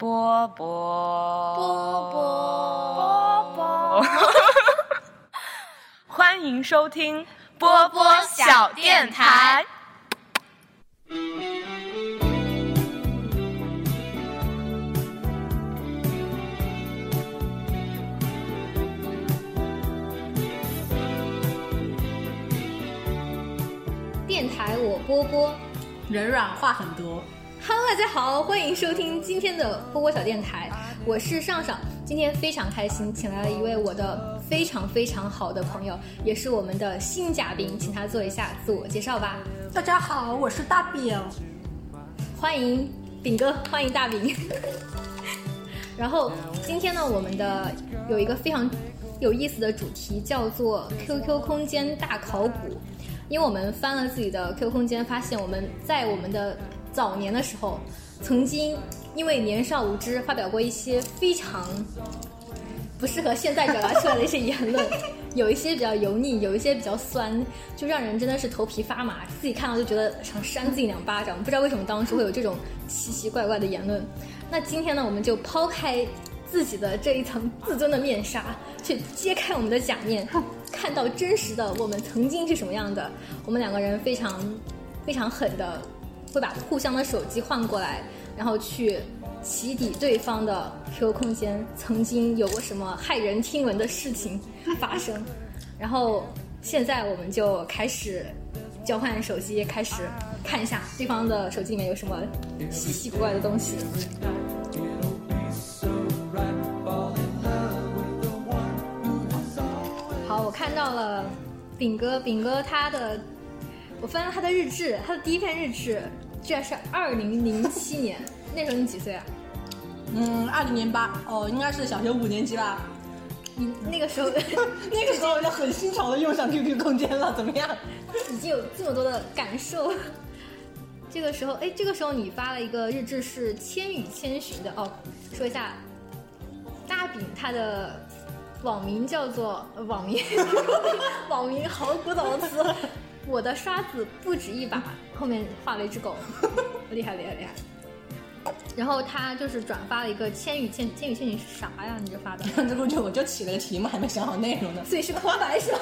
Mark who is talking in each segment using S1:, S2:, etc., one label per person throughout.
S1: 波波
S2: 波
S1: 波波波，欢迎收听
S2: 波波小电台。电台我波波，
S3: 人软话很多。
S2: 大家好，欢迎收听今天的波波小电台，我是上上。今天非常开心，请来了一位我的非常非常好的朋友，也是我们的新嘉宾，请他做一下自我介绍吧。
S3: 大家好，我是大饼。
S2: 欢迎饼哥，欢迎大饼。然后今天呢，我们的有一个非常有意思的主题，叫做 QQ 空间大考古。因为我们翻了自己的 QQ 空间，发现我们在我们的早年的时候，曾经因为年少无知，发表过一些非常不适合现在表达出来的一些言论，有一些比较油腻，有一些比较酸，就让人真的是头皮发麻，自己看到就觉得想扇自己两巴掌。不知道为什么当时会有这种奇奇怪怪的言论。那今天呢，我们就抛开自己的这一层自尊的面纱，去揭开我们的假面，看到真实的我们曾经是什么样的。我们两个人非常非常狠的，会把互相的手机换过来，然后去起底对方的 QQ 空间曾经有过什么骇人听闻的事情发生。然后现在我们就开始交换手机，开始看一下对方的手机里面有什么稀奇古怪的东西。好，我看到了饼哥，饼哥他的，我翻了他的日志，他的第一篇日志居然是二零零七年，那时候你几岁啊？
S3: 嗯，二零零八，哦，应该是小学五年级吧。
S2: 你那个时候
S3: 那个时候我就很新潮的用上 QQ 空间了，怎么样？
S2: 已经有这么多的感受。这个时候，哎，这个时候你发了一个日志是《千与千寻》的哦。说一下，大饼他的网名叫做呃网名，网名好古早的词。我的刷子不止一把，后面画了一只狗，厉害厉害厉害。然后他就是转发了一个《千与千千与千寻》是啥呀？你这发的？
S3: 这不就我就起了个题目，还没想好内容呢。
S2: 所以是空白是吧？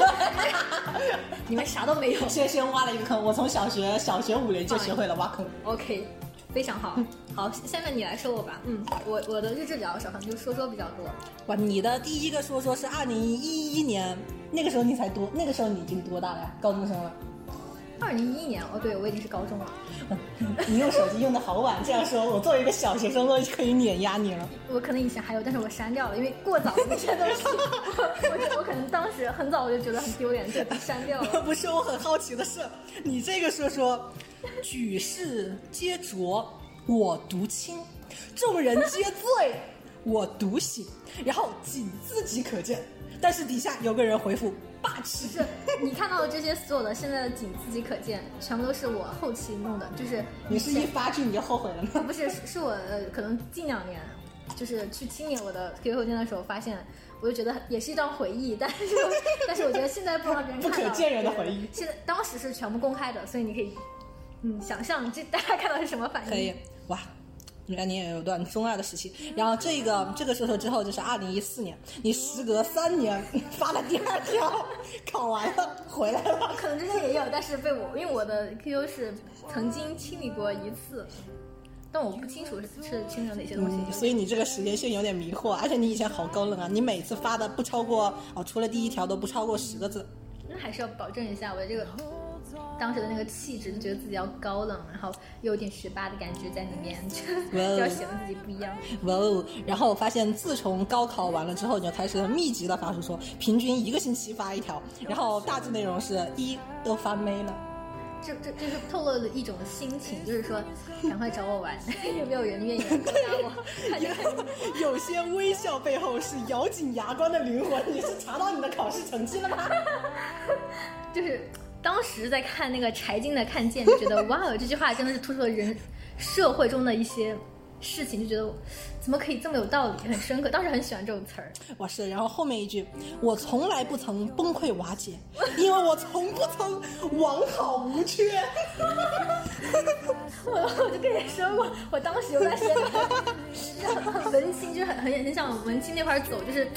S2: 你们啥都没有。
S3: 先先挖了一个坑，我从小学小学五年就学会了挖坑。
S2: OK，非常好。好，下面你来说我吧。嗯，我我的日志比较少，可能就说说比较多。
S3: 哇，你的第一个说说是二零一一年，那个时候你才多，那个时候你已经多大了呀？高中生了。
S2: 二零一一年，哦，对我已经是高中了。
S3: 你用手机用的好晚，这样说，我作为一个小学生都可以碾压你了。
S2: 我可能以前还有，但是我删掉了，因为过早的那些东西，我我我可能当时很早我就觉得很丢脸，就删掉了。
S3: 不是，我很好奇的是，你这个说说，举世皆浊，我独清；众人皆醉，我独醒。然后仅自己可见，但是底下有个人回复霸气。
S2: 是你看到的这些所有的现在的仅自己可见，全部都是我后期弄的，就是
S3: 你是一发去你就后悔了吗？
S2: 不是，是是我呃，可能近两年，就是去清理我的 QQ 空间的时候，发现，我就觉得也是一段回忆，但是但是我觉得现在不让别人看到，
S3: 不可见人的回忆。
S2: 现在当时是全部公开的，所以你可以嗯想象这大家看到是什么反应。
S3: 可以哇。你看，你也有段中二的时期，然后这个这个说说之后就是二零一四年，你时隔三年发了第二条，考完了回来了，
S2: 可能之前也有，但是被我因为我的 QQ 是曾经清理过一次，但我不清楚是是清理了哪些东西、
S3: 嗯，所以你这个时间线有点迷惑，而且你以前好高冷啊，你每次发的不超过哦，除了第一条都不超过十个字，
S2: 那还是要保证一下我的这个。当时的那个气质，就觉得自己要高冷，然后又有点学霸的感觉在里面，就要显得自己不一样。
S3: 哇哦！然后我发现，自从高考完了之后，你就开始密集的发出说，平均一个星期发一条，然后大致内容是一都发没了。
S2: 这这这是透露了一种心情，就是说，赶快找我玩，有没有人愿意勾搭我？
S3: 有些微笑背后是咬紧牙关的灵魂。你是查到你的考试成绩了吗？
S2: 就是。当时在看那个柴静的《看见》，就觉得 哇，这句话真的是突出了人社会中的一些事情，就觉得怎么可以这么有道理，很深刻。当时很喜欢这种词儿。
S3: 哇是，然后后面一句，我从来不曾崩溃瓦解，因为我从不曾完好无缺。
S2: 我 我就跟你说过，我当时有段时间很文青，就是很很很想往文青那块儿走，就是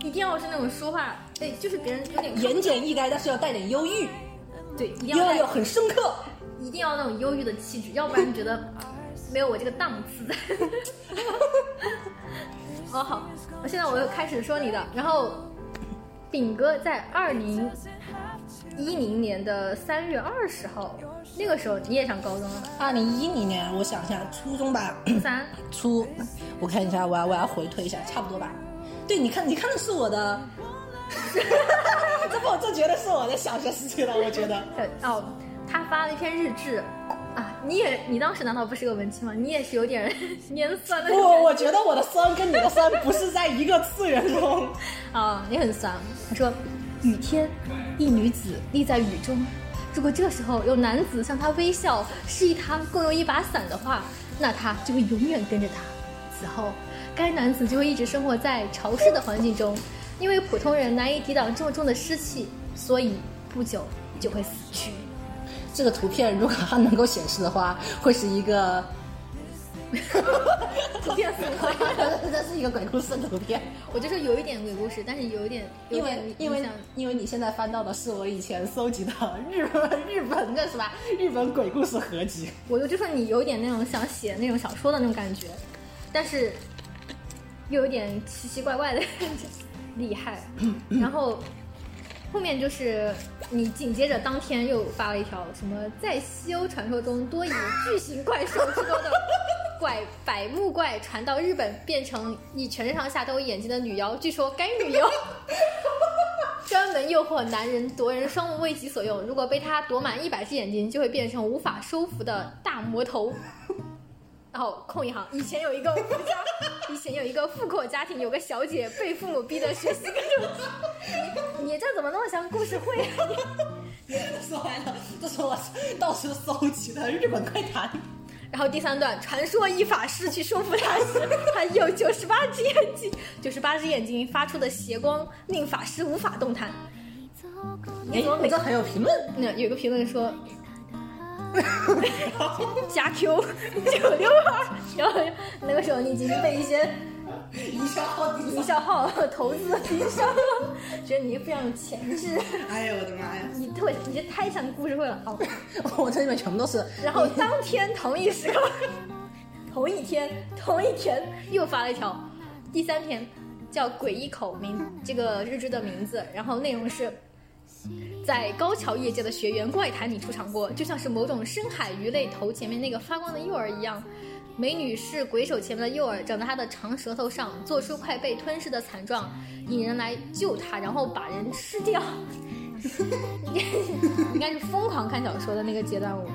S2: 一定要是那种说话，哎，就是别人有点
S3: 言简意赅，但是要带点忧郁，
S2: 对，一定要
S3: 要有很深刻。
S2: 一定要那种忧郁的气质，要不然你觉得没有我这个档次在。哦好，我现在我又开始说你的，然后饼哥在二零一零年的三月二十号，那个时候你也上高中了吧？
S3: 二零一零年，我想一下，初中吧，
S2: 三，
S3: 初，我看一下，我要我要回推一下，差不多吧。对，你看，你看的是我的，这不，这绝对是我的小学时期了，我觉得。
S2: 呃哦，他发了一篇日志。啊，你也，你当时难道不是个文青吗？你也是有点蔫 酸的。
S3: 不，我觉得我的酸跟你的酸不是在一个次元中。
S2: 啊，你很酸。他说：“雨天，一女子立在雨中，如果这时候有男子向她微笑，示意她共用一把伞的话，那她就会永远跟着他。此后，该男子就会一直生活在潮湿的环境中，因为普通人难以抵挡这么重的湿气，所以不久就会死去。”
S3: 这个图片如果它能够显示的话，会是一个
S2: 图片死了，
S3: 这是一个鬼故事的图片。
S2: 我就说有一点鬼故事，但是有一点，
S3: 因为因为因为你现在翻到的是我以前搜集的日本日本的是吧？日本鬼故事合集。
S2: 我就就说你有点那种想写那种小说的那种感觉，但是又有点奇奇怪怪的厉害，然后。后面就是你紧接着当天又发了一条什么，在西欧传说中多以巨型怪兽之多的怪百目怪传到日本，变成以全身上下都有眼睛的女妖。据说该女妖 专门诱惑男人夺人双目为己所用，如果被他夺满一百只眼睛，就会变成无法收服的大魔头。然后空一行，以前有一个 富家，以前有一个富阔家庭，有个小姐被父母逼得学习各种。你你这怎么那么像故事会？
S3: 说完了，这是我到处搜集的日本怪谈。
S2: 然后第三段，传说一法师去收服他时，他有九十八只眼睛，九十八只眼睛发出的邪光令法师无法动弹。
S3: 哎，我这还有评论，
S2: 那有个评论说。加 Q 九六二，然后那个时候你已经被一些
S3: 营销号、
S2: 营销号投资营销了，觉得你非常有潜质。
S3: 哎呦我的妈呀！
S2: 你特你这太像故事会了。好，
S3: 我这里面全部都是。
S2: 然后当天同一时刻，同一天同一天又发了一条，第三天叫“鬼一口”名这个日志的名字，然后内容是。在高桥业界的学员怪谈里出场过，就像是某种深海鱼类头前面那个发光的诱饵一样。美女是鬼手前面的诱饵，长在她的长舌头上，做出快被吞噬的惨状，引人来救她，然后把人吃掉。应该是疯狂看小说的那个阶段，我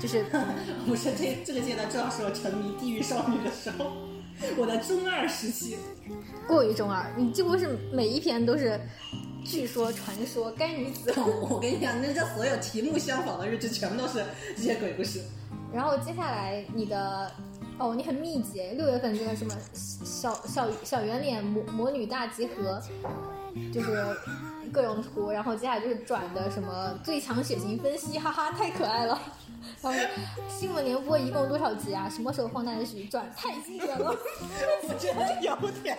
S2: 就是
S3: 不是这这个阶段正好是我沉迷地狱少女的时候，我的中二时期，
S2: 过于中二，你几乎是每一篇都是。据说传说该女子，
S3: 我跟你讲，那这所有题目相仿的日志全部都是这些鬼故事。
S2: 然后接下来你的，哦，你很密集，六月份这个什么小小小圆脸魔魔女大集合，就是各种图。然后接下来就是转的什么最强血型分析，哈哈，太可爱了。然后新闻联播一共多少集啊？什么时候放大许转？太经典了！
S3: 我觉得有点，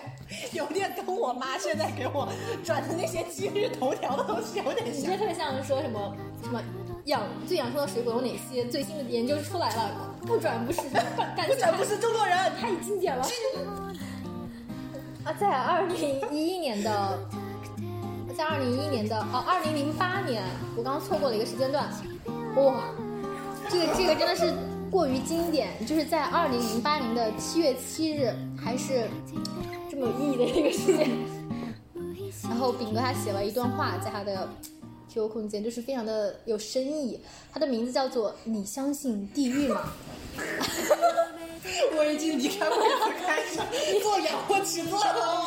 S3: 有点跟我妈现在给我转的那些今日头条的东西有点像。
S2: 你这特别像说什么什么养最养生的水果有哪些？最新的研究出来了，不转不是，
S3: 不转不是中国人，
S2: 太经典了。啊，在二零一一年的，在二零一一年的哦，二零零八年，我刚刚错过了一个时间段，哇。这个这个真的是过于经典，就是在二零零八年的七月七日，还是这么有意义的一个时间。然后炳哥他写了一段话在他的 QQ 空间，就是非常的有深意。他的名字叫做“你相信地狱吗？”
S3: 我已经离开位置开始做仰卧起坐了，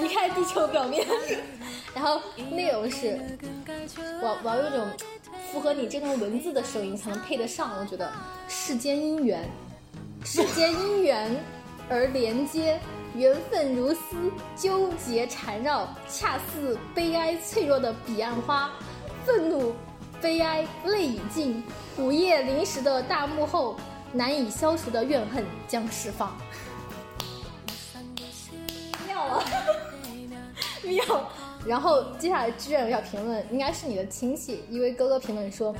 S2: 离开地球表面。然后内容是，我我要有一种。符合你这段文字的声音才能配得上，我觉得世间姻缘，世间姻缘而连接，缘分如丝，纠结缠绕，恰似悲哀脆弱的彼岸花，愤怒、悲哀、泪已尽，午夜临时的大幕后，难以消除的怨恨将释放。妙啊，妙！然后接下来居然有条评论，应该是你的亲戚一位哥哥评论说：“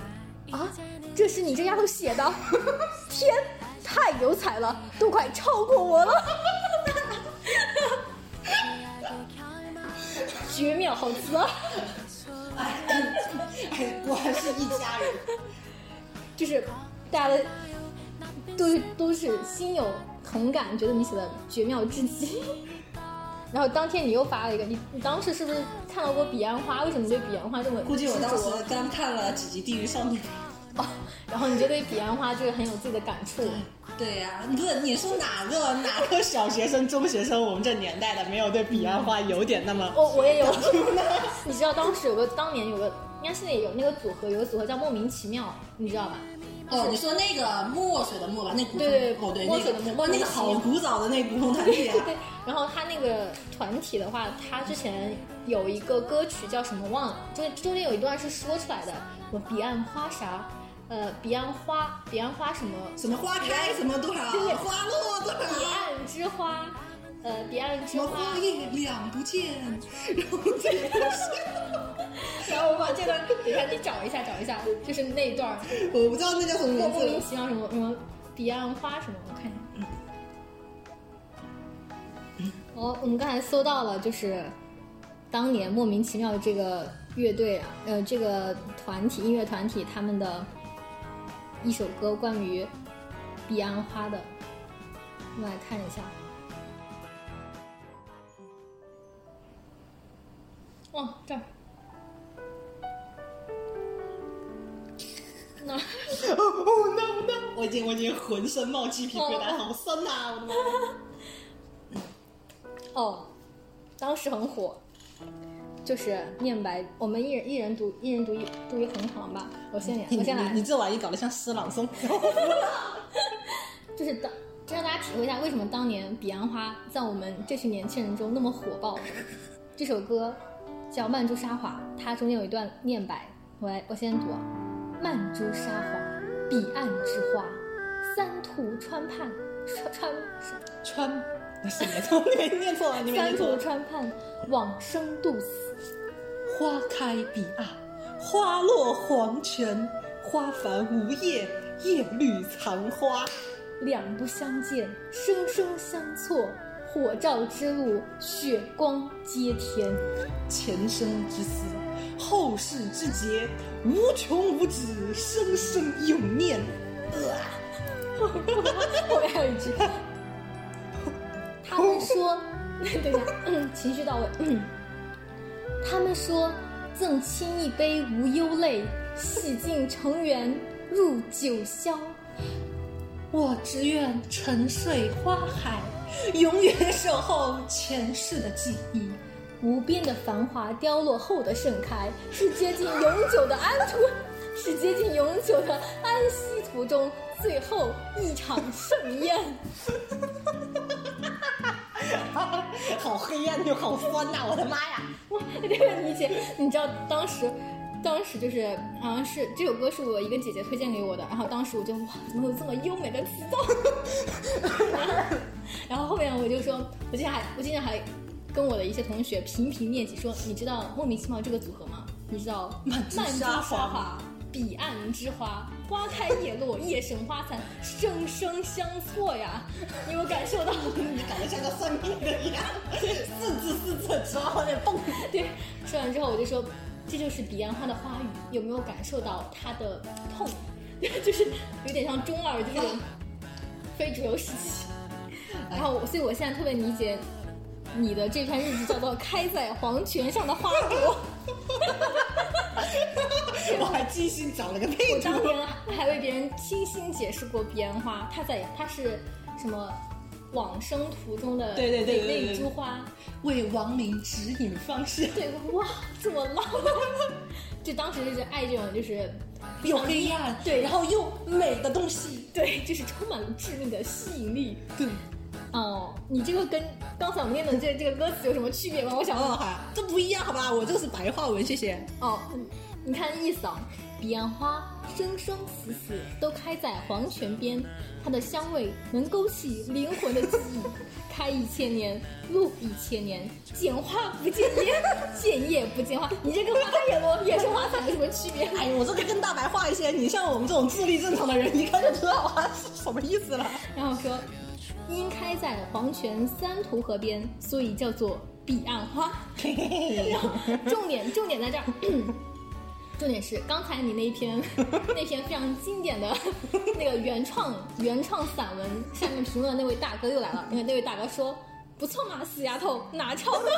S2: 啊，这是你这丫头写的，天，太有才了，都快超过我了，绝妙好词。
S3: 哎”哎，我还是一家人，
S2: 就是大家的。都都是心有同感，觉得你写的绝妙至极。然后当天你又发了一个，你你当时是不是看到过彼岸花？为什么对彼岸花这么
S3: 估计我当时刚看了几集《地狱少女》。
S2: 哦，然后你就对彼岸花就是很有自己的感触。
S3: 对呀、不是你说哪个哪个小学生、中学生，我们这年代的没有对彼岸花有点那么
S2: 我我也有，你知道当时有个当年有个，应该现在也有那个组合，有个组合叫莫名其妙，你知道吧？
S3: 哦，你说那个墨水的墨吧，那古风
S2: 对对
S3: 哦对，
S2: 墨水的墨
S3: 那个哇，那个好古早的那古风团体啊。
S2: 对，然后他那个团体的话，他之前有一个歌曲叫什么忘了，就是中间有一段是说出来的，什么彼岸花啥，呃，彼岸花，彼岸花什么，
S3: 什么花开什么多少，
S2: 对对
S3: 花落多少彼，
S2: 岸之花，呃，彼岸
S3: 什么
S2: 之花，
S3: 花叶两不见，然后这个
S2: 然后我把这段，等一下你找一下，找一下，就是那段
S3: 我不知道那叫什么名
S2: 字莫名
S3: 字。
S2: 其妙什么什么彼岸花什么，我看一下。哦，我们刚才搜到了，就是当年莫名其妙的这个乐队啊，呃，这个团体音乐团体他们的一首歌，关于彼岸花的，我们来看一下。哦，这儿。那
S3: 哦哦 no no！我已经我已经浑身冒鸡皮疙瘩，
S2: 哦
S3: 好深啊！我的妈！
S2: 哦，当时很火，就是念白，我们一人一人读一人读一读一横行吧。我先我先来
S3: 你，你这玩意搞得像诗朗诵。
S2: 就是当就让大家体会一下为什么当年彼岸花在我们这群年轻人中那么火爆。这首歌叫《曼珠沙华》，它中间有一段念白，我来我先读啊：曼珠沙华，彼岸之花，三途川畔川川
S3: 川，那是没错，你没念错，
S2: 三途。川畔往生度死。
S3: 花开彼岸，花落黄泉，花繁无叶，叶绿残花。
S2: 两不相见，生生相错。火照之路，血光接天。
S3: 前生之思，后世之劫，无穷无止，生生永念。
S2: 后面还有一句，他们说，对呀，嗯，情绪到位。嗯，他们说，赠卿一杯无忧泪，洗尽尘缘入九霄。
S3: 我只愿沉睡花海，永远守候前世的记忆。
S2: 无边的繁华凋落后的盛开，是接近永久的安途，是接近永久的安息途中最后一场盛宴。
S3: 好黑暗又好酸呐、我的妈呀！
S2: 我，这个理解，你知道当时，当时就是好像是这首歌是我一个姐姐推荐给我的，然后当时我就哇，怎么有这么优美的词藻？然后后面我就说，我今天还我今天还跟我的一些同学频频念起说，你知道莫名其妙这个组合吗？你知道
S3: 曼珠
S2: 珠
S3: 沙华
S2: 沙华，彼岸之花，花开叶落，夜审花残，生生相错呀！你有感受到？
S3: 你搞得像个算命的一样，四字四字直往后面蹦。
S2: 对，说完之后我就说，这就是彼岸花的花语，有没有感受到它的痛？就是有点像中二就是非主流时期。然后我，所以我现在特别理解你的这篇日记，叫做《开在黄泉上的花朵》。
S3: 我还精心找了个配图
S2: 我当。年还为别人精心解释过彼岸花，它在它是什么往生途中的
S3: 对对对对
S2: 那一株花。
S3: 为亡灵指引方向，
S2: 对，哇，这么浪漫！就当时就是爱这种就是
S3: 又黑暗，
S2: 对
S3: 然后又美的东西。
S2: 对，就是充满了致命的吸引力。
S3: 对，
S2: 哦，你这个跟刚才我们念的这这个歌词有什么区别吗？我想
S3: 问
S2: 问。
S3: 哈，这不一样好吧？我这个是白话文，谢谢。
S2: 哦，嗯你看意思啊，彼岸花生生死死都开在黄泉边，它的香味能勾起灵魂的记忆。开一千年，路一千年，见花不见叶，见叶不见花。你这跟花野罗野生花伞有什么区别？
S3: 哎，我这个更大白话一些，你像我们这种智力正常的人，一看就知道啊是什么意思了。
S2: 然后说，因开在黄泉三途河边，所以叫做彼岸花。然 后重点重点在这儿。重点是刚才你那一篇 那篇非常经典的 那个原创原创散文下面评论的那位大哥又来了，那个那位大哥说不错嘛，死丫头哪抄的？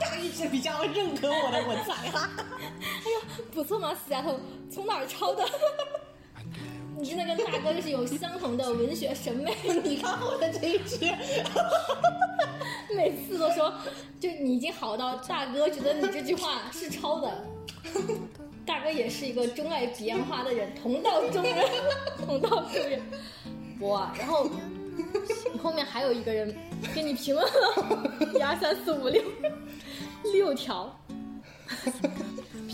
S3: 他一直比较认可我的文采哈。
S2: 哎呀，不错嘛，死丫头从哪儿抄的？你真的跟大哥就是有相同的文学审美。
S3: 你看我的这一句，
S2: 每次都说，就你已经好到大哥觉得你这句话是抄的。大哥也是一个钟爱彼岸花的人，同道中人，同道中人。哇，然后后面还有一个人给你评论了 一二三四五六六条，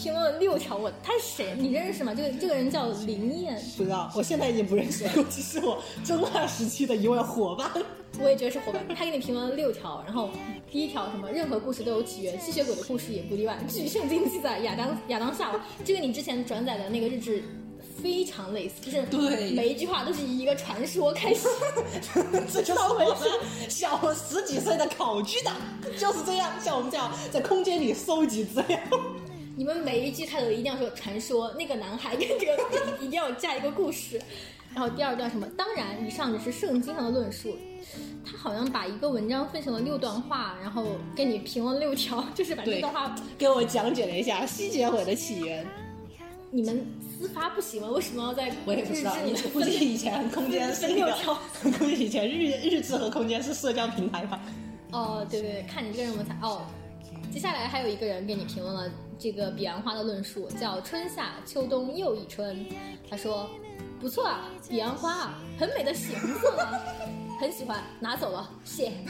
S2: 评论了六条。我他是谁？你认识吗？这个这个人叫林燕，
S3: 不知道，我现在已经不认识了，估计是我中二时期的一位伙伴。
S2: 我也觉得是伙伴。他给你评论了六条，然后第一条什么？任何故事都有起源，吸血鬼的故事也不例外。据圣经记载，亚当亚当夏娃，这个你之前转载的那个日志非常类似，就是
S3: 对
S2: 每一句话都是以一个传说开始。
S3: 这就是我们小十几岁的考据党，就是这样。像我们这样在空间里搜集资料，
S2: 你们每一句开头一定要说传说，那个男孩跟这个一定要加一个故事。然后第二段什么？当然，以上只是圣经上的论述。他好像把一个文章分成了六段话，然后给你评论六条，就是把这段话
S3: 给我讲解了一下吸血鬼的起源。
S2: 你们司法不行吗？为什么要在
S3: 我也不知道，你估计以前空间是
S2: 六条，
S3: 估计以前日日志和空间是社交平台吧？
S2: 哦，对对对，看你这个人文采哦。接下来还有一个人给你评论了这个彼岸花的论述，叫春夏秋冬又一春。他说不错啊，彼岸花啊，很美的血红色呢，很喜欢，拿走了，谢。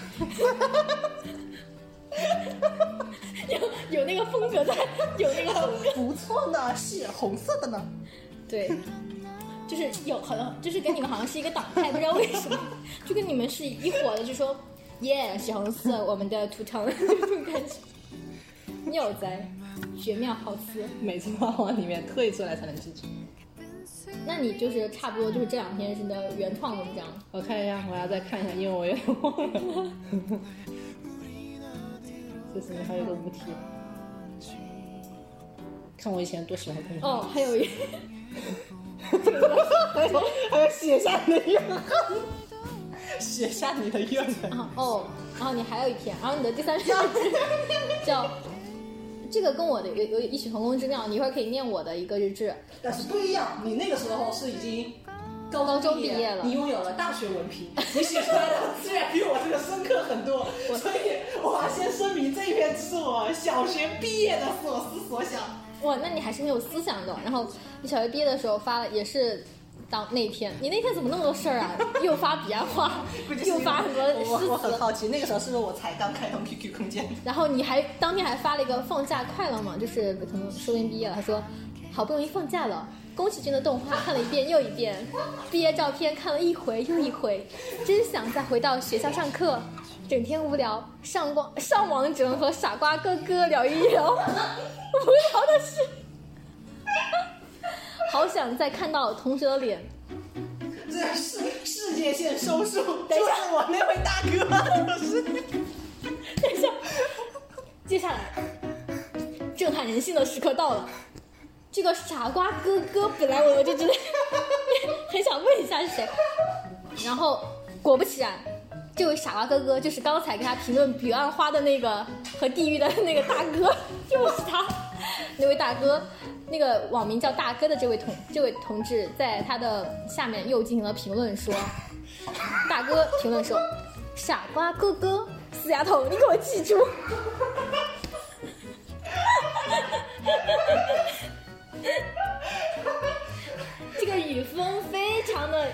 S2: 有有那个风格在，有那个风格。
S3: 不错呢，是红色的呢。
S2: 对，就是有好像就是跟你们好像是一个党派，不知道为什么，就跟你们是一伙的，就说耶，血红色，我们的图腾，就这种感觉。妙哉，绝妙好词。
S3: 每次都要往里面退出来才能记住。
S2: 那你就是差不多就是这两天是你的原创文章。
S3: 我看一下，我要再看一下，因为我有点忘了。这是还有个无题，看我以前多喜欢看。
S2: 哦，还有一，
S3: 还有还有写下你的怨恨，写下你的怨恨。
S2: 啊哦，然后你还有一篇，然后你的第三篇叫这个跟我的有有异曲同工之妙，你一会儿可以念我的一个日志。
S3: 但是不一样，你那个时候是已经高
S2: 高中毕业了
S3: 你拥有了大学文凭，你写出来的资源比我这个深刻很多，所以我要先声明，这一篇是我小学毕业的所思所想。
S2: 哇，那你还是很有思想的。然后你小学毕业的时候发了，也是当那天，你那天怎么那么多事儿啊？又发彼岸花，又发很多诗
S3: 我我很，好奇，那个时候是不是我才刚开通 QQ 空间？
S2: 然后你还当天还发了一个放假快乐嘛，就是可能说不定毕业了，他说好不容易放假了。宫崎骏的动画看了一遍又一遍，毕业照片看了一回又一回，真想再回到学校上课，整天无聊，上网上网只能和傻瓜哥哥聊一聊 无聊的事，好想再看到同学的脸，
S3: 这世世界线收束，就是我那位大哥，
S2: 等一下，接下来震撼人心的时刻到了。这个傻瓜哥哥，本来我就觉得 很想问一下是谁，然后果不其然，这位傻瓜哥哥就是刚才给他评论彼岸花的那个和地狱的 那个大哥，就是他。那位大哥，那个网名叫大哥的这位同这位同志，在他的下面又进行了评论说，大哥评论说，傻瓜哥哥，死丫头，你给我记住。这个语风非常的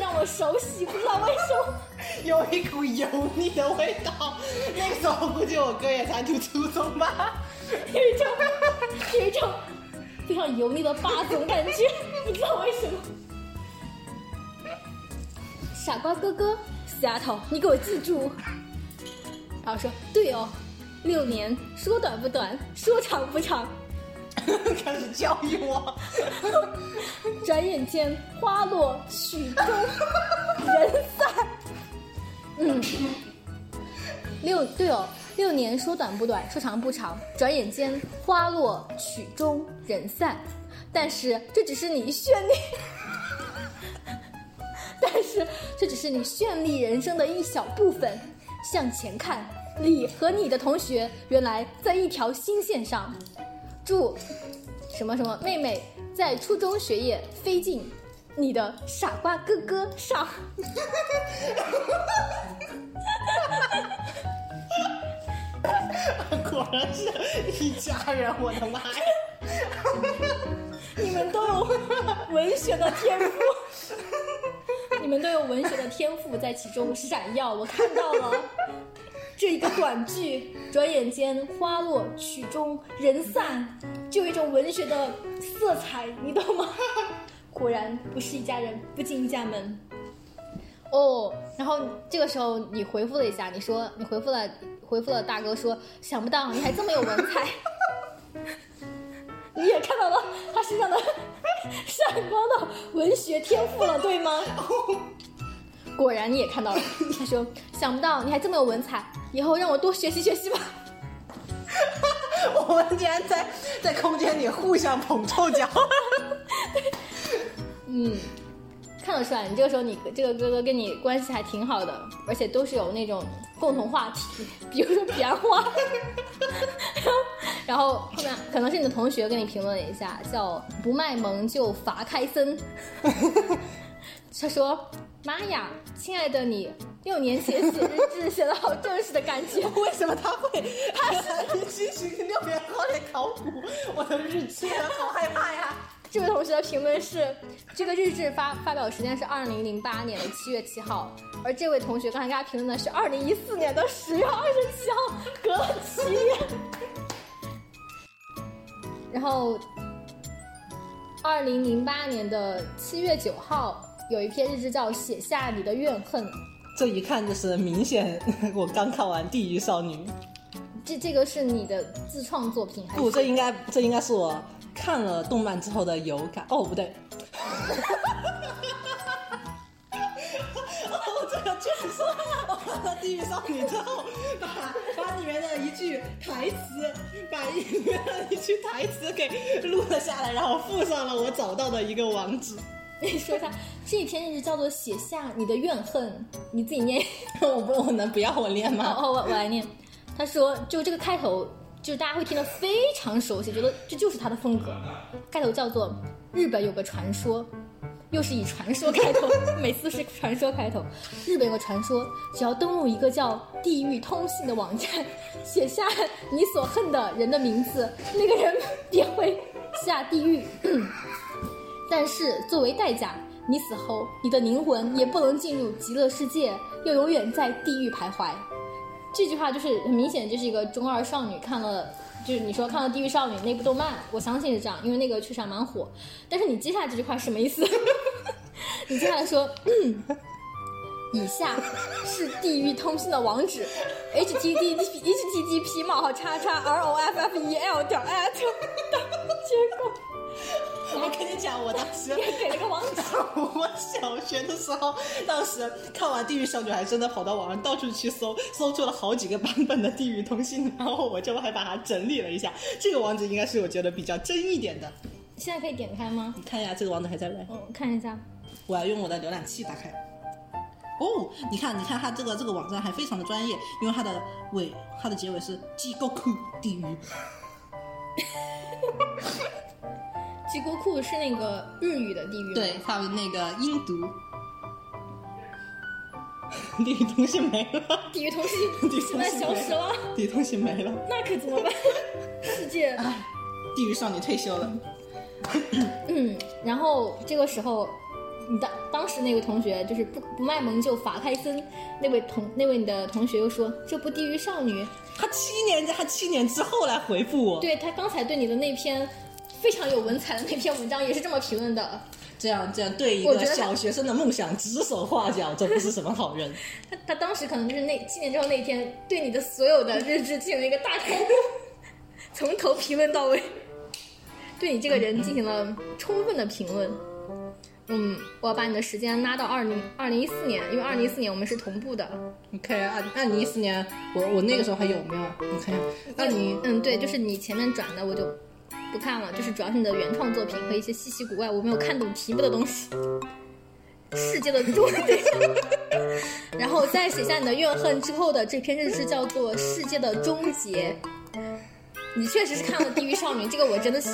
S2: 让我熟悉，不知道为什么。
S3: 有一股油腻的味道。那个时候估计我哥也才读初中吧。
S2: 有一种，有一种非常油腻的霸总感觉，不知道为什么。傻瓜哥哥，死丫头，你给我记住。然后说对哦，六年说短不短，说长不长。
S3: 开始教育我，
S2: 转眼间花落曲终人散。嗯，六对哦，六年说短不短，说长不长，转眼间花落曲终人散。但是这只是你绚丽，但是这只是你绚丽人生的一小部分。向前看，你和你的同学原来在一条新线上。祝什么什么妹妹在初中学业飞进你的傻瓜哥哥上。
S3: 果然是一家人，我的妈呀！
S2: 你们都有文学的天赋，你们都有文学的天赋在其中闪耀，我看到了。这一个短剧，转眼间花落曲终人散，就有一种文学的色彩，你懂吗？果然不是一家人，不进一家门。哦，然后这个时候你回复了一下，你说你回复了回复了大哥说，想不到你还这么有文采，你也看到了他身上的闪光的文学天赋了，对吗？果然你也看到了，他说想不到你还这么有文采，以后让我多学习学习吧。
S3: 我们竟然在在空间里互相捧臭脚。
S2: 嗯，看得出来，你这个时候你这个哥哥跟你关系还挺好的，而且都是有那种共同话题，比如说彼岸花。然后后面可能是你的同学跟你评论了一下，叫不卖萌就罚开森。他说：“妈呀，亲爱的你，六年前写日志写的好正式的感觉。
S3: 为什么他会？他是 你进行六年后的考古，我的日记，好害怕呀！”
S2: 这位同学的评论是：这个日志发发表时间是二零零八年的七月七号，而这位同学刚才给他评论的是二零一四年的十月二十七号，隔了七年。然后，二零零八年的七月九号。有一篇日志叫《写下你的怨恨》，
S3: 这一看就是明显，我刚看完《地狱少女》。
S2: 这这个是你的自创作品？
S3: 不，这应该这应该是我看了动漫之后的有感。哦，不对。哦，这个居然是我看了《地狱少女》之后，把把里面的一句台词，把里面的一句台词给录了下来，然后附上了我找到的一个网址。
S2: 你 说一下，这一篇日志叫做“写下你的怨恨”，你自己念。
S3: 我不，我能不要我念吗？
S2: 哦，我我来念。他说，就这个开头，就是大家会听得非常熟悉，觉得这就是他的风格。开头叫做“日本有个传说”，又是以传说开头，每次是传说开头。日本有个传说，只要登录一个叫“地狱通信”的网站，写下你所恨的人的名字，那个人便会下地狱。但是作为代价，你死后，你的灵魂也不能进入极乐世界，要永远在地狱徘徊。这句话就是很明显，就是一个中二少女看了，就是你说看了《地狱少女》那部动漫，我相信是这样，因为那个确实还蛮火。但是你接下来这句话什么意思？你接下来说，以下是地狱通信的网址：h t t p h t t p 冒号叉叉 r o f f e l 点 at。结果。
S3: 我跟你讲，我当时
S2: 给了个网址。
S3: 我小学的时候，当时看完《地狱少女》，还真的跑到网上到处去搜，搜出了好几个版本的《地狱通信》，然后我就还把它整理了一下。这个网址应该是我觉得比较真一点的。
S2: 现在可以点开吗？
S3: 你看一下，这个网址还在没？
S2: 嗯，看一下。
S3: 我要用我的浏览器打开。哦，你看，你看它这个这个网站还非常的专业，因为它的尾，它的结尾是“机构库地狱”。
S2: 吉国库是那个日语的地狱，
S3: 对，他们那个音读。地狱通信没了，
S2: 地狱通信现在消失了，
S3: 地狱通信没了，
S2: 那可怎么办？世界，
S3: 地狱少女退休了。
S2: 嗯，然后这个时候，你当当时那个同学就是不不卖萌就法开森，那位同那位你的同学又说这不地狱少女，
S3: 他七年他七年之后来回复我，
S2: 对他刚才对你的那篇。非常有文采的那篇文章也是这么评论的。
S3: 这样这样对一个小学生的梦想指手画脚，这不是什么好人。
S2: 他他当时可能就是那七年之后那一天，对你的所有的日志进行了一个大考古，从头评论到尾，对你这个人进行了充分的评论。嗯，我要把你的时间拉到二零二零一四年，因为二零一四年我们是同步的。
S3: 你看二二零一四年，我我那个时候还有没有？你看，一下，二零
S2: 嗯，对，就是你前面转的我就不看了，就是主要是你的原创作品和一些稀奇古怪我没有看懂题目的东西。世界的终点，然后在写下你的怨恨之后的这篇日志叫做《世界的终结》。你确实是看了《地狱少女》，这个我真的信。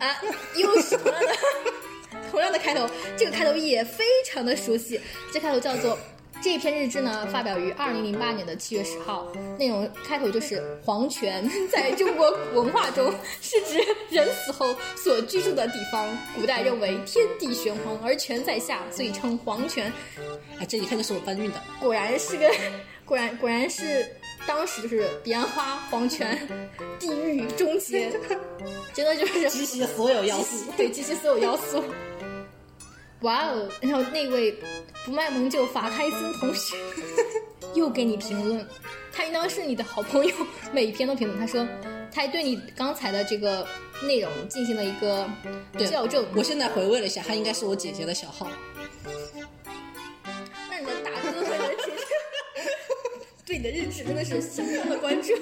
S2: 啊，又是同样的 同样的开头，这个开头也非常的熟悉。这开头叫做这篇日志呢，发表于二零零八年的七月十号，内容开头就是黄泉在中国文化中是指人死后所居住的地方，古代认为天地玄黄而泉在下，所以称黄泉。
S3: 哎，这一看就是我搬运的。
S2: 果然是个，果然果然是当时就是彼岸花、黄泉、地狱终结，真的就是
S3: 集齐了所有要素。
S2: 对，集齐所有要素。哇哦！然后那位不卖萌就法开森同学 又给你评论，他应当是你的好朋友，每一篇都评论。他说，他还对你刚才的这个内容进行了一个
S3: 对
S2: 校正。
S3: 我现在回味了一下，他应该是我姐姐的小号。
S2: 那你的大哥和你的姐姐 对你的认知真的是相当的关注。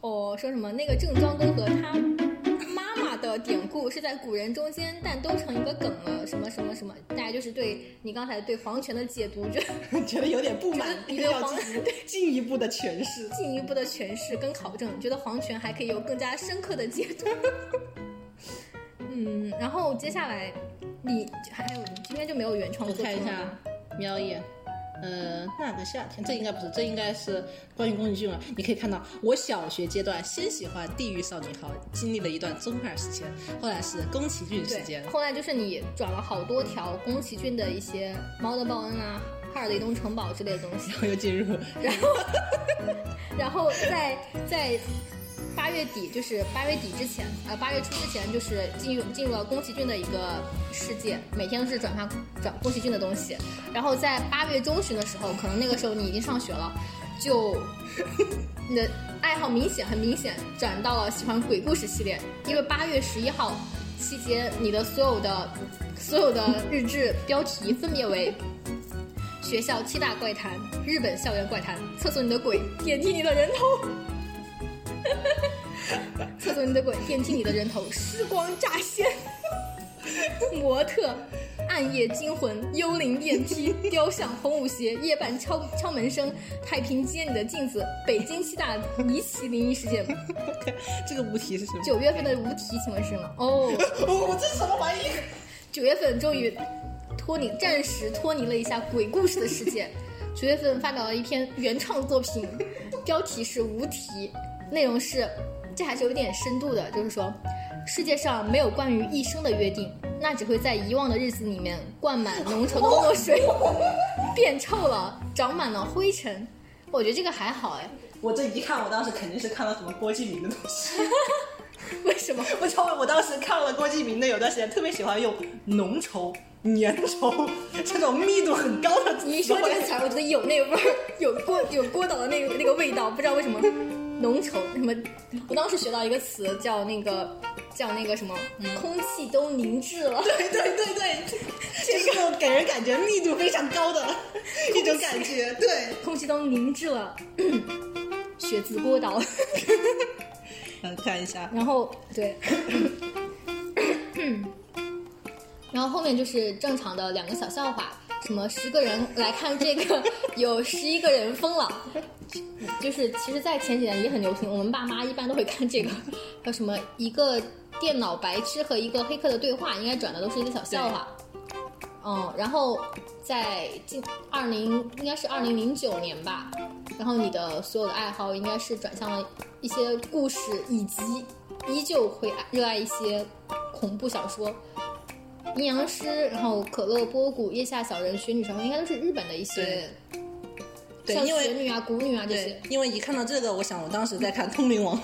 S2: 哦，说什么那个郑庄公和他的典故是在古人中间，但都成一个梗了，什么什么什么，大家就是对你刚才对皇权的解读，就
S3: 觉得有点不满，
S2: 觉得你 对黄
S3: 要进行进一步的诠释。
S2: 进一步的诠释跟考证，觉得皇权还可以有更加深刻的解读。嗯，然后接下来你还有今天就没有原创
S3: 我
S2: 作品了
S3: 看一下瞄一眼，呃，那个夏天，这应该不是，这应该是关于宫崎骏了。你可以看到，我小学阶段先喜欢《地狱少女号》，经历了一段中二时间，后来是宫崎骏时间，。
S2: 后来就是你转了好多条宫崎骏的一些《猫的报恩》啊、《哈尔的移动城堡》之类的东西，
S3: 然后又进入
S2: 然后，然后在在八月底，就是八月底之前，呃，八月初之前，就是进入进入了宫崎骏的一个世界，每天都是转发转宫崎骏的东西。然后在八月中旬的时候，可能那个时候你已经上学了，就你的爱好明显很明显转到了喜欢鬼故事系列，因为八月十一号期间，你的所有的所有的日志标题分别为。学校七大怪谈、日本校园怪谈、厕所里的鬼、电梯里的人头、厕所里的鬼、电梯里的人头、时光乍现、模特、暗夜惊魂、幽灵电梯、雕像、红舞鞋、夜半敲敲门声、太平街里的镜子、北京七大离奇灵异事件。
S3: 这个无题是什么？
S2: 九月份的无题，请问是什么？哦，
S3: 我，这是什么玩意？
S2: 九月份终于脱离，暂时脱离了一下鬼故事的世界。九月份发表了一篇原创作品，标题是《无题》，内容是，这还是有点深度的，就是说，世界上没有关于一生的约定，那只会在遗忘的日子里面灌满浓稠的墨水，变臭了，长满了灰尘。我觉得这个还好哎，
S3: 我这一看，我当时肯定是看到什么郭敬明的东西。
S2: 为什么？
S3: 我操！我当时看了郭敬明的，有段时间特别喜欢用浓稠、粘稠这种密度很高的。
S2: 你一说这个词，我觉得有那个味儿，有郭有郭导的那个那个味道，不知道为什么浓稠什么。我当时学到一个词叫那个叫那个什么，空气都凝滞了。
S3: 对对对对，这个给人感觉密度非常高的 一种感觉。对，
S2: 空气都凝滞了，血字锅导。
S3: 嗯，看一下，
S2: 然后对，然后后面就是正常的两个小笑话，什么十个人来看这个，有十一个人疯了，就是其实，在前几年也很流行，我们爸妈一般都会看这个，还有什么一个电脑白痴和一个黑客的对话，应该转的都是一个小笑话。嗯，然后在近二零应该是二零零九年吧，然后你的所有的爱好应该是转向了一些故事，以及依旧会爱热爱一些恐怖小说。阴阳师，然后可乐波谷、腋下小人、雪女小红，应该都是日本的一些，像
S3: 对像
S2: 雪女啊、谷女啊这
S3: 对
S2: 些。，
S3: 因为一看到这个，我想我当时在看《通灵王》，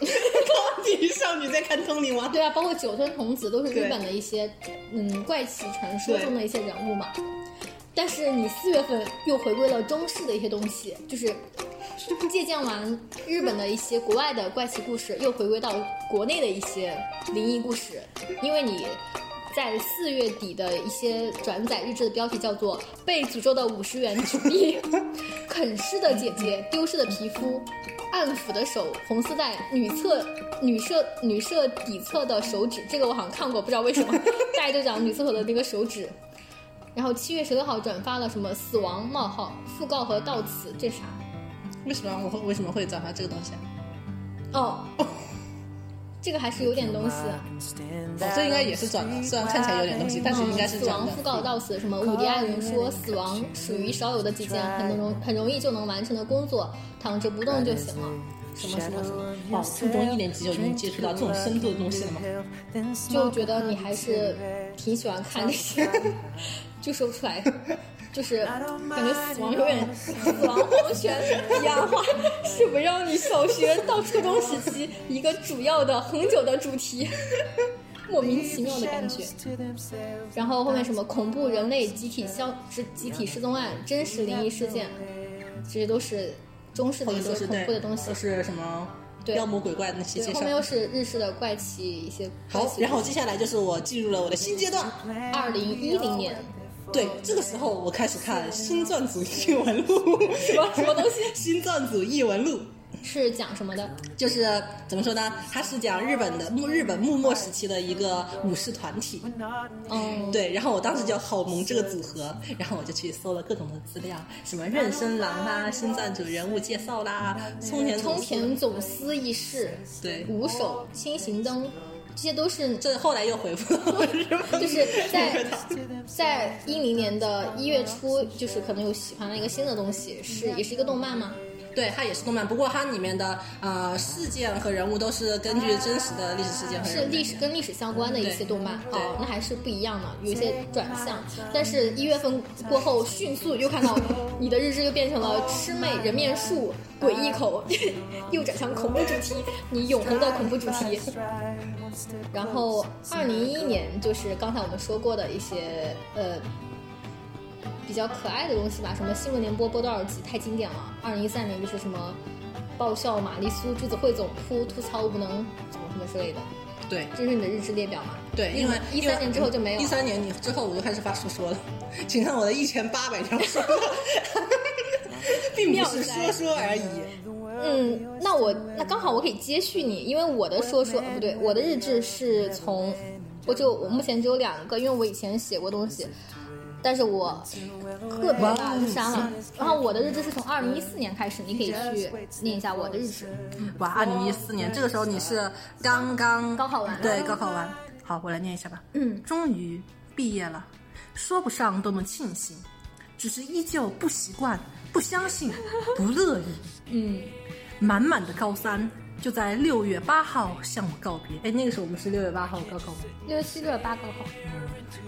S3: 高地少女在看通灵王。
S2: 对啊，包括九村童子都是日本的一些嗯怪奇传说中的一些人物嘛。但是你四月份又回归了中式的一些东西，就是借鉴完日本的一些国外的怪奇故事，又回归到国内的一些灵异故事。因为你在四月底的一些转载日志的标题叫做“被诅咒的五十元纸币”，啃尸的姐姐，丢失的皮肤。暗抚的手，红丝带，女厕女设女设底侧的手指，这个我好像看过，不知道为什么，大家就讲女厕所的那个手指。然后七月十六号转发了什么死亡冒号讣告和悼词，这啥？
S3: 为什么我会为什么会转发这个东西
S2: 啊？哦，这个还是有点东西。
S3: 哦，这应该也是转的，虽然看起来有点东西，但是应该是
S2: 死亡讣告到此。什么？伍迪·艾伦说，死亡属于少有的几件很容很容易就能完成的工作，躺着不动就行了。什么什么什么？
S3: 哇，初中一年级就已经接触到这种深度的东西了吗？
S2: 就觉得你还是挺喜欢看这些。就说不出来，就是感觉死亡有点 死亡黄泉一样话，是围绕你小学到初中时期一个主要的很久的主题，莫名其妙的感觉。然后后面什么恐怖人类集体消失、集体失踪案、真实灵异事件，这些都是中式的一些恐怖的东西，
S3: 都是什么妖魔鬼怪那些介绍。
S2: 后面又是日式的怪奇一些。
S3: 好，然后接下来就是我进入了我的新阶段，
S2: 二零一零年。
S3: 对，这个时候我开始看《新撰组异闻录》，
S2: 什么什么东西？
S3: 《新撰组异闻录》
S2: 是讲什么的？
S3: 就是怎么说呢？它是讲日本的幕日本幕末时期的一个武士团体。
S2: 嗯，
S3: 对。然后我当时就好萌这个组合，然后我就去搜了各种的资料，什么妊娠郎啦、新撰组人物介绍啦、
S2: 冲田冲田总司一事，
S3: 对，
S2: 五手青行灯。这些都是，
S3: 这后来又回复了，
S2: 就是在在一零年的一月初，就是可能有喜欢了一个新的东西，是也是一个动漫吗？
S3: 对，它也是动漫，不过它里面的呃事件和人物都是根据真实的历史事件，
S2: 是历史跟历史相关的一些动漫哦，那还是不一样的，有一些转向。但是一月份过后，迅速又看到你的日志又变成了魑魅人面树鬼异口，又转向恐怖主题，你永恒的恐怖主题。然后二零一一年就是刚才我们说过的一些呃。比较可爱的东西吧，什么新闻联播播多少集太经典了。二零一三年就是什么爆笑玛丽苏、朱子汇总扑吐槽无能，什么什么之类的。
S3: 对，
S2: 这是你的日志列表嘛？
S3: 对，因为
S2: 一三年之后就没有。
S3: 一三年你之后我就开始发说说了，请看我的一千八百条说说，并不是说说而已。
S2: 嗯，那我那刚好我可以接续你，因为我的说说不对，我的日志是从我就我目前只有两个，因为我以前写过东西。但是我特别大的删了，然后我的日志是从二零一四年开始，你可以去念一下我的日志。
S3: 哇，二零一四年这个时候你是刚刚
S2: 高考完？
S3: 对，高考完。好，我来念一下吧。
S2: 嗯，
S3: 终于毕业了，说不上多么庆幸，只是依旧不习惯、不相信、不乐意。
S2: 嗯，
S3: 满满的高三就在六月八号向我告别。哎，那个时候我们是六月八号高考吗？
S2: 六月七、六月八高考。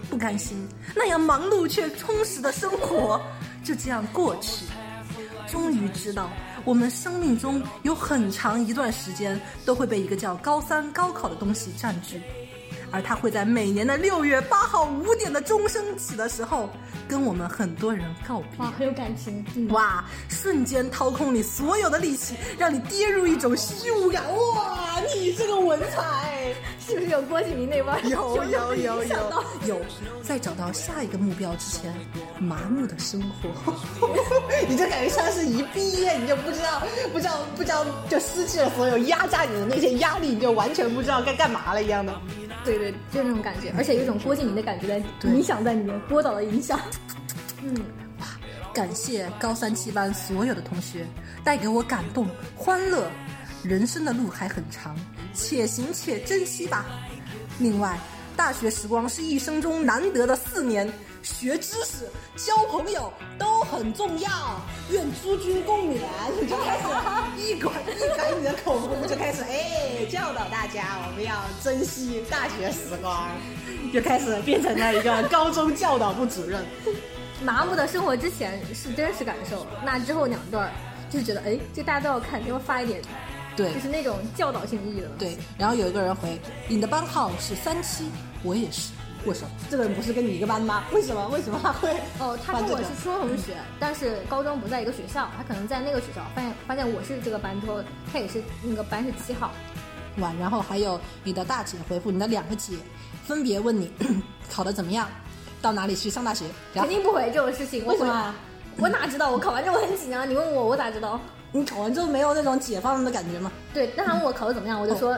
S3: 不甘心，那样忙碌却充实的生活就这样过去。终于知道，我们生命中有很长一段时间都会被一个叫高三高考的东西占据。而他会在每年的六月八号五点的钟声起的时候，跟我们很多人告别。
S2: 哇，很有感情！
S3: 哇，瞬间掏空你所有的力气，让你跌入一种虚无感。哇，你这个文采
S2: 是不是有郭敬明那味儿？
S3: 有 有有有有。在找到下一个目标之前，麻木的生活。你就感觉像是一毕业你就不知道不知道不知道就失去了所有压榨你的那些压力，你就完全不知道该干嘛了一样的。
S2: 对对，就那种感觉，而且有一种郭敬明的感觉在影响在里面，郭导的影响。嗯，
S3: 哇，感谢高三七班所有的同学，带给我感动、欢乐。人生的路还很长，且行且珍惜吧。另外，大学时光是一生中难得的四年。学知识、交朋友都很重要。愿诸君共勉。你就开始一改一改你的口风，就开始哎教导大家，我们要珍惜大学时光，就开始变成了一个高中教导部主任。
S2: 麻木的生活之前是真实感受，那之后两段就是觉得哎，这大家都要看，要发一点
S3: 对
S2: 就是那种教导性意义的。
S3: 对，然后有一个人回你的班号是三七，我也是。为什么？这个人不是跟你一个班吗？为什么？为什么他会？
S2: 哦，他跟我是初中同学，但是高中不在一个学校。他可能在那个学校发现发现我是这个班之后，他也是那个班是七号。
S3: 哇，然后还有你的大姐回复你的两个姐，分别问你考的怎么样，到哪里去上大学？
S2: 肯定不回这种事情。
S3: 为什么？
S2: 我哪知道？我考完之后很紧张，你问我，我咋知道？
S3: 你考完之后没有那种解放的感觉吗？
S2: 对，但他问我考的怎么样，我就说。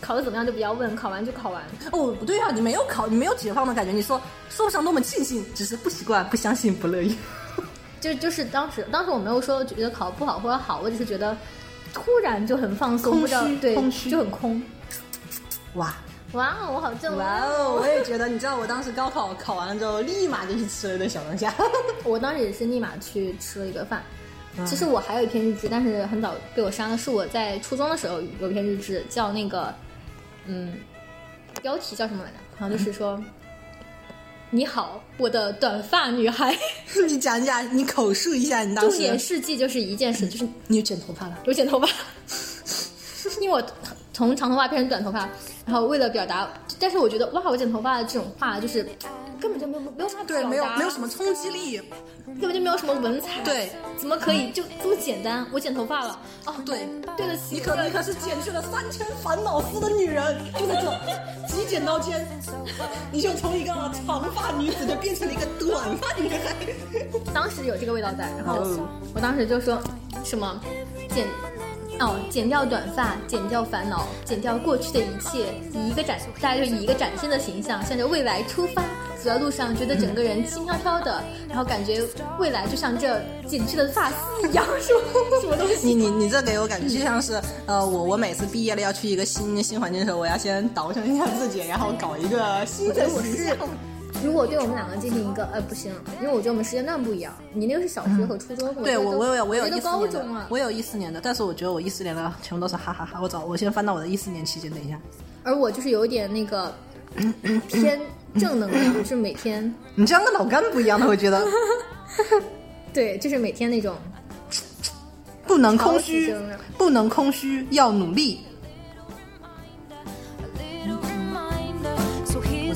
S2: 考的怎么样就不要问，考完就考完。
S3: 哦，不对啊，你没有考，你没有解放的感觉。你说说不上多么庆幸，只是不习惯、不相信、不乐意。
S2: 就就是当时，当时我没有说觉得考不好或者好，我只是觉得突然就很放松，
S3: 空虚，
S2: 对，
S3: 空虚
S2: 就很空。
S3: 哇
S2: 哇哦，我好正
S3: 哇哦！我也觉得，你知道，我当时高考考完了之后，立马就去吃了一顿小龙虾。
S2: 我当时也是立马去吃了一个饭。其实我还有一篇日志，但是很早被我删了。是我在初中的时候有一篇日志，叫那个。嗯，标题叫什么来着？好像就是说：“你好，我的短发女孩。”
S3: 你讲讲，你口述一下你当时。
S2: 重点事迹就是一件事，就是
S3: 你有剪头发了。
S2: 有剪头发，因为我从长头发变成短头发，然后为了表达，但是我觉得哇，我剪头发的这种话就是。根本就没有没有啥
S3: 对，没有没有什么冲击力，
S2: 根本就没有什么文采。
S3: 对，
S2: 怎么可以就这么简单？我剪头发了。
S3: 哦，对，
S2: 对得
S3: 起。你可你可是剪去了三千烦恼丝的女人，就在这几剪刀间，你就从一个长发女子就变成了一个短发女孩。
S2: 当时有这个味道在，然后我当时就说什么剪。哦，剪掉短发，剪掉烦恼，剪掉过去的一切，以一个展，大家就以一个崭新的形象，向着未来出发。走在路上，觉得整个人轻飘飘的，然后感觉未来就像这剪去的发丝一样，什么 什么东西？
S3: 你你你这给我感觉就像是，呃，我我每次毕业了要去一个新新环境的时候，我要先倒腾一下自己，然后搞一个新的形象。
S2: 如果对我们两个进行一个，呃，不行，因为我觉得我们时间段不一样。你那个是小学和初中，
S3: 对我我有我有一
S2: 高中啊，
S3: 我有一四年的，但是我觉得我一四年的全部都是哈哈哈。我找我先翻到我的一四年期间，等一下。
S2: 而我就是有一点那个 偏正能量，就是每天。
S3: 你这样跟老干部一样的，我觉得。
S2: 对，就是每天那种
S3: 不能空虚，不能空虚，要努力。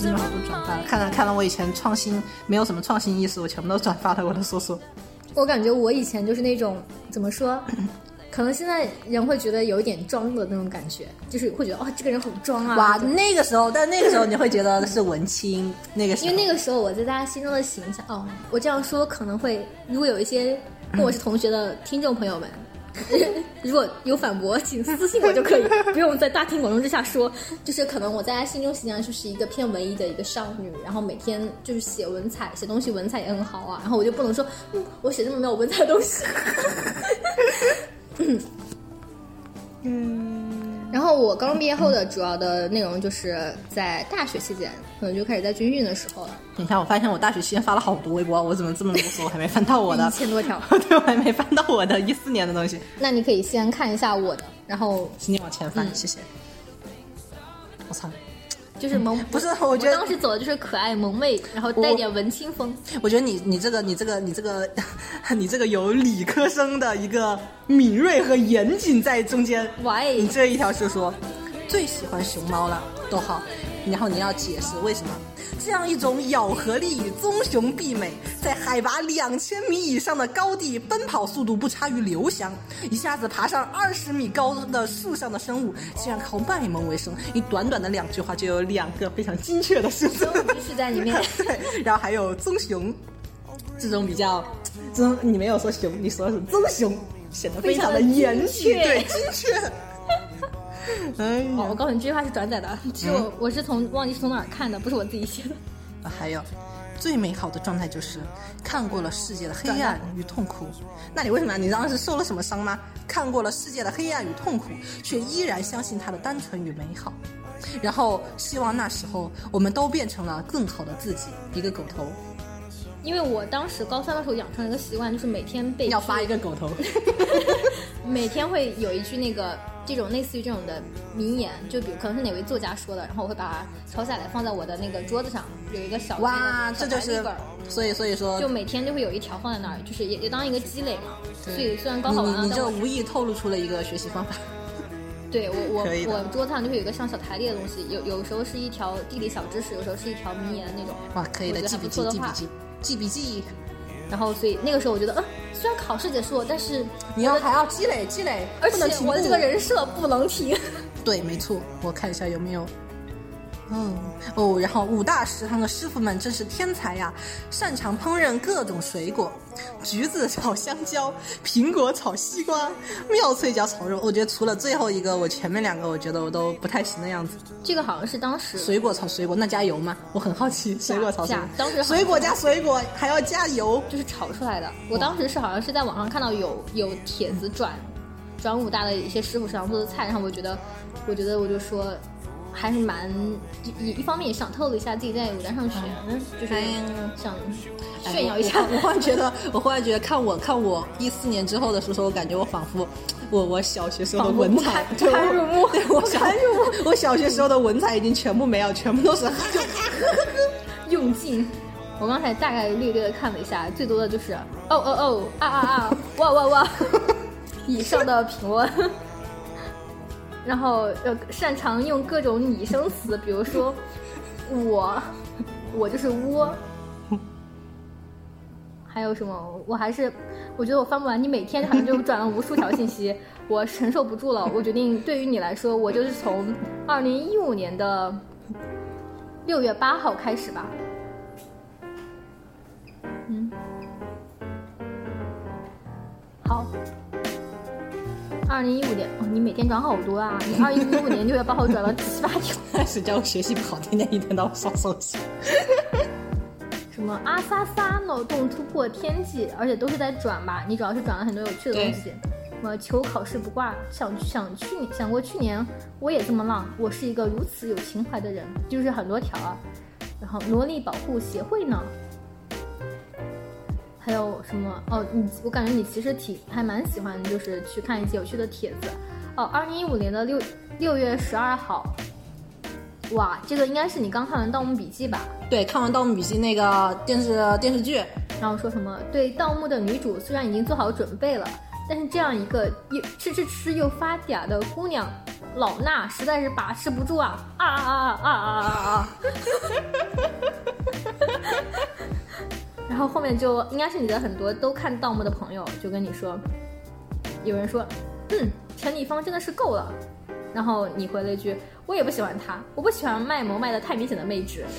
S3: 我 看了看了我以前创新没有什么创新意识，我全部都转发了我的说说。
S2: 我感觉我以前就是那种怎么说，可能现在人会觉得有一点装的那种感觉，就是会觉得哦这个人好装啊。
S3: 哇，那个时候，但那个时候你会觉得是文青，那个时
S2: 候因为那个时候我在大家心中的形象哦，我这样说可能会如果有一些跟我是同学的听众朋友们。如果有反驳，请私信我就可以，不用在大庭广众之下说。就是可能我在他心中形象就是一个偏文艺的一个少女，然后每天就是写文采，写东西文采也很好啊。然后我就不能说，嗯，我写这么没有文采的东西。嗯。然后我高中毕业后的主要的内容就是在大学期间，可能就开始在军训的时候了。
S3: 等一下，我发现我大学期间发了好多微博，我怎么这么啰嗦？我还没翻到我的
S2: 一千多条，
S3: 对，我还没翻到我的一四年的东西。
S2: 那你可以先看一下我的，然后
S3: 请你往前翻，谢谢。我操！
S2: 就是萌，
S3: 不是，我觉得
S2: 当时走的就是可爱萌妹，然后带点文青风。
S3: 我觉得你你这个你这个你这个 你这个有理科生的一个敏锐和严谨在中间。
S2: 喂，
S3: 你这一条是说最喜欢熊猫了，逗号，然后你要解释为什么。这样一种咬合力棕熊媲美，在海拔两千米以上的高地奔跑速度不差于刘翔，一下子爬上二十米高的树上的生物，竟然靠卖萌为生。你短短的两句话就有两个非常精确的数字，
S2: 是在里面。
S3: 对，然后还有棕熊，这种比较，棕你没有说熊，你说的是棕熊，显得非常的严谨，对，精确。哎
S2: 哦，我告诉你，这句话是转载的。其实我我是从忘记是从哪儿看的，不是我自己写的。
S3: 啊，还有，最美好的状态就是看过了世界的黑暗与痛苦。那你为什么？你当时受了什么伤吗？看过了世界的黑暗与痛苦，却依然相信它的单纯与美好。然后希望那时候我们都变成了更好的自己。一个狗头。
S2: 因为我当时高三的时候养成了一个习惯，就是每天背
S3: 要发一个狗头，
S2: 每天会有一句那个。这种类似于这种的名言，就比如可能是哪位作家说的，然后我会把它抄下来放在我的那个桌子上，有一个小
S3: 哇，这就是所以所以说
S2: 就每天就会有一条放在那儿，就是也也当一个积累嘛。所以虽然高考完了，
S3: 你就无意透露出了一个学习方法。
S2: 对我我 我桌子上就会有一个像小台历的东西，有有时候是一条地理小知识，有时候是一条名言那种。
S3: 哇，可以的，记笔记，记笔记，记笔记。
S2: 然后所以那个时候我觉得，嗯，虽然考试结束了，但是
S3: 你要还要积累积累，
S2: 而且我的这个人设不能停。
S3: 对，没错，我看一下有没有。嗯哦，然后五大食堂的师傅们真是天才呀，擅长烹饪各种水果，橘子炒香蕉，苹果炒西瓜，妙脆角炒肉。我觉得除了最后一个，我前面两个我觉得我都不太行的样子。
S2: 这个好像是当时
S3: 水果炒水果，那加油吗？我很好奇，水果炒水
S2: 加
S3: 果，
S2: 当时
S3: 水果加水果还要加油。
S2: 就是炒出来的。我当时是好像是在网上看到有有帖子转转武大的一些师傅食堂做的菜，然后我觉得，我觉得我就说。还是蛮一一方面也想透露一下自己在武大上学，就是想炫耀一下。
S3: 哎我忽然觉得，我忽然觉得，看我看我一四年之后的时候，我感觉我仿佛我我小学时候的文采，
S2: 不 堪入目
S3: 对我小我小学时候的文采已经全部没有，全部都是
S2: 用尽。我刚才大概略略的看了一下，最多的就是哦哦哦啊啊啊哇哇哇 以上的评论。然后呃，擅长用各种拟声词，比如说我，我就是窝。还有什么？我还是我觉得我翻不完，你每天好像就转了无数条信息，我承受不住了。我决定，对于你来说，我就是从二零一五年的六月八号开始吧。嗯，好。二零一五年，哦，你每天转好多啊！你二零一五年六月八号转了七八条。
S3: 开始叫我学习不好，天天一天到晚刷手机。
S2: 什么阿萨萨脑洞突破天际，而且都是在转吧？你主要是转了很多有趣的东西。什么求考试不挂，想想去年想过去年我也这么浪，我是一个如此有情怀的人，就是很多条啊。然后萝莉保护协会呢？还有什么？哦，你我感觉你其实挺还蛮喜欢，就是去看一些有趣的帖子。哦，二零一五年的六六月十二号，哇，这个应该是你刚看完《盗墓笔记》吧？
S3: 对，看完《盗墓笔记》那个电视电视剧，
S2: 然后说什么？对，盗墓的女主虽然已经做好准备了，但是这样一个又吃吃吃又发嗲的姑娘，老衲实在是把持不住啊！啊啊啊啊啊啊啊！然后后面就应该是你的很多都看盗墓的朋友就跟你说，有人说，嗯，陈立芳真的是够了，然后你回了一句，我也不喜欢他，我不喜欢卖萌卖的太明显的妹纸。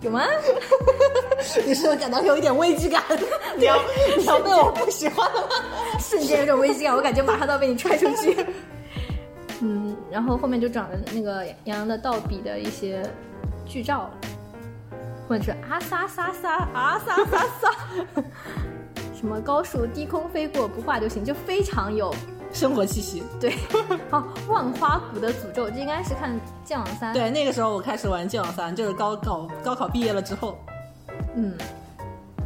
S2: 有吗？
S3: 你是不是感到有一点危机感？你要你要被我不喜欢了吗？
S2: 瞬间有种危机感，我感觉马上都要被你踹出去。嗯，然后后面就转了那个杨洋的盗笔的一些剧照，或者是啊撒撒撒啊撒撒撒，什么高数低空飞过不画就行，就非常有
S3: 生活气息。
S2: 对。好，万花谷的诅咒，这应该是看《剑网三》。
S3: 对，那个时候我开始玩《剑网三》，就是高考高考毕业了之后。
S2: 嗯。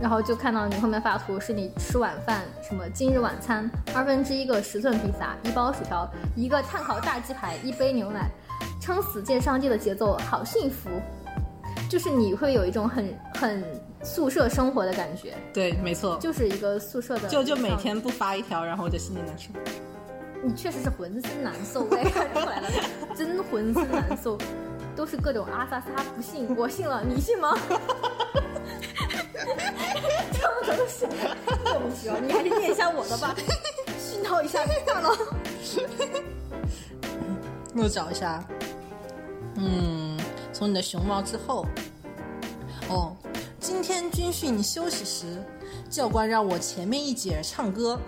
S2: 然后就看到你后面发图，是你吃晚饭，什么今日晚餐二分之一个十寸披萨，一包薯条，一个碳烤大鸡排，一杯牛奶，撑死见上帝的节奏，好幸福。就是你会有一种很很宿舍生活的感觉。
S3: 对，没错，
S2: 就是一个宿舍的。
S3: 就就每天不发一条，然后我就心里难受。
S2: 你确实是浑身难受，我也看出来了，真浑身难受，都是各种阿萨萨，不信我信了，你信吗？这种东西莫名其妙，你还是念一下我的吧，熏陶一下大脑。
S3: 我找一下，嗯，从你的熊猫之后，哦，今天军训休息时，教官让我前面一节唱歌。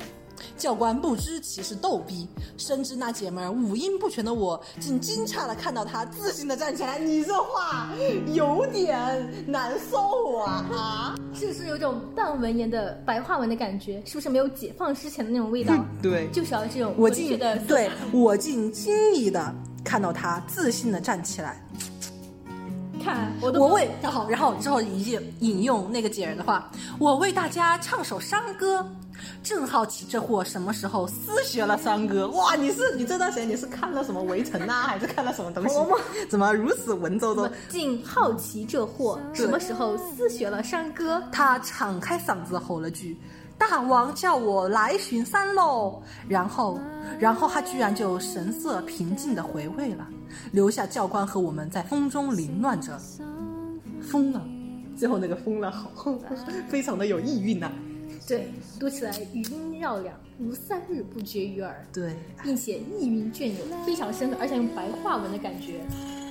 S3: 教官不知其是逗逼，深知那姐们儿五音不全的我，竟惊诧的看到她自信的站起来。你这话有点难受啊！啊，
S2: 是不是有种半文言的白话文的感觉？是不是没有解放之前的那种味道？
S3: 对，
S2: 就是要这种
S3: 我竟
S2: 的。
S3: 对我竟惊异的看到她自信的站起来。
S2: 看我都
S3: 我为然后然后之后一句引用那个姐人的话，我为大家唱首山歌。正好奇这货什么时候私学了山歌？哇，你是你这段时间你是看了什么围城啊，还是看了什么东西？怎么如此文绉绉？
S2: 竟好奇这货什么时候私学了山歌？
S3: 他敞开嗓子吼了句：“大王叫我来巡山喽！”然后，然后他居然就神色平静的回味了，留下教官和我们在风中凌乱着。疯了，最后那个疯了，好，非常的有意蕴呐、
S2: 对，读起来余音绕梁，如三日不绝于耳，
S3: 对，
S2: 并且意蕴隽永，非常深刻，而且用白话文的感觉，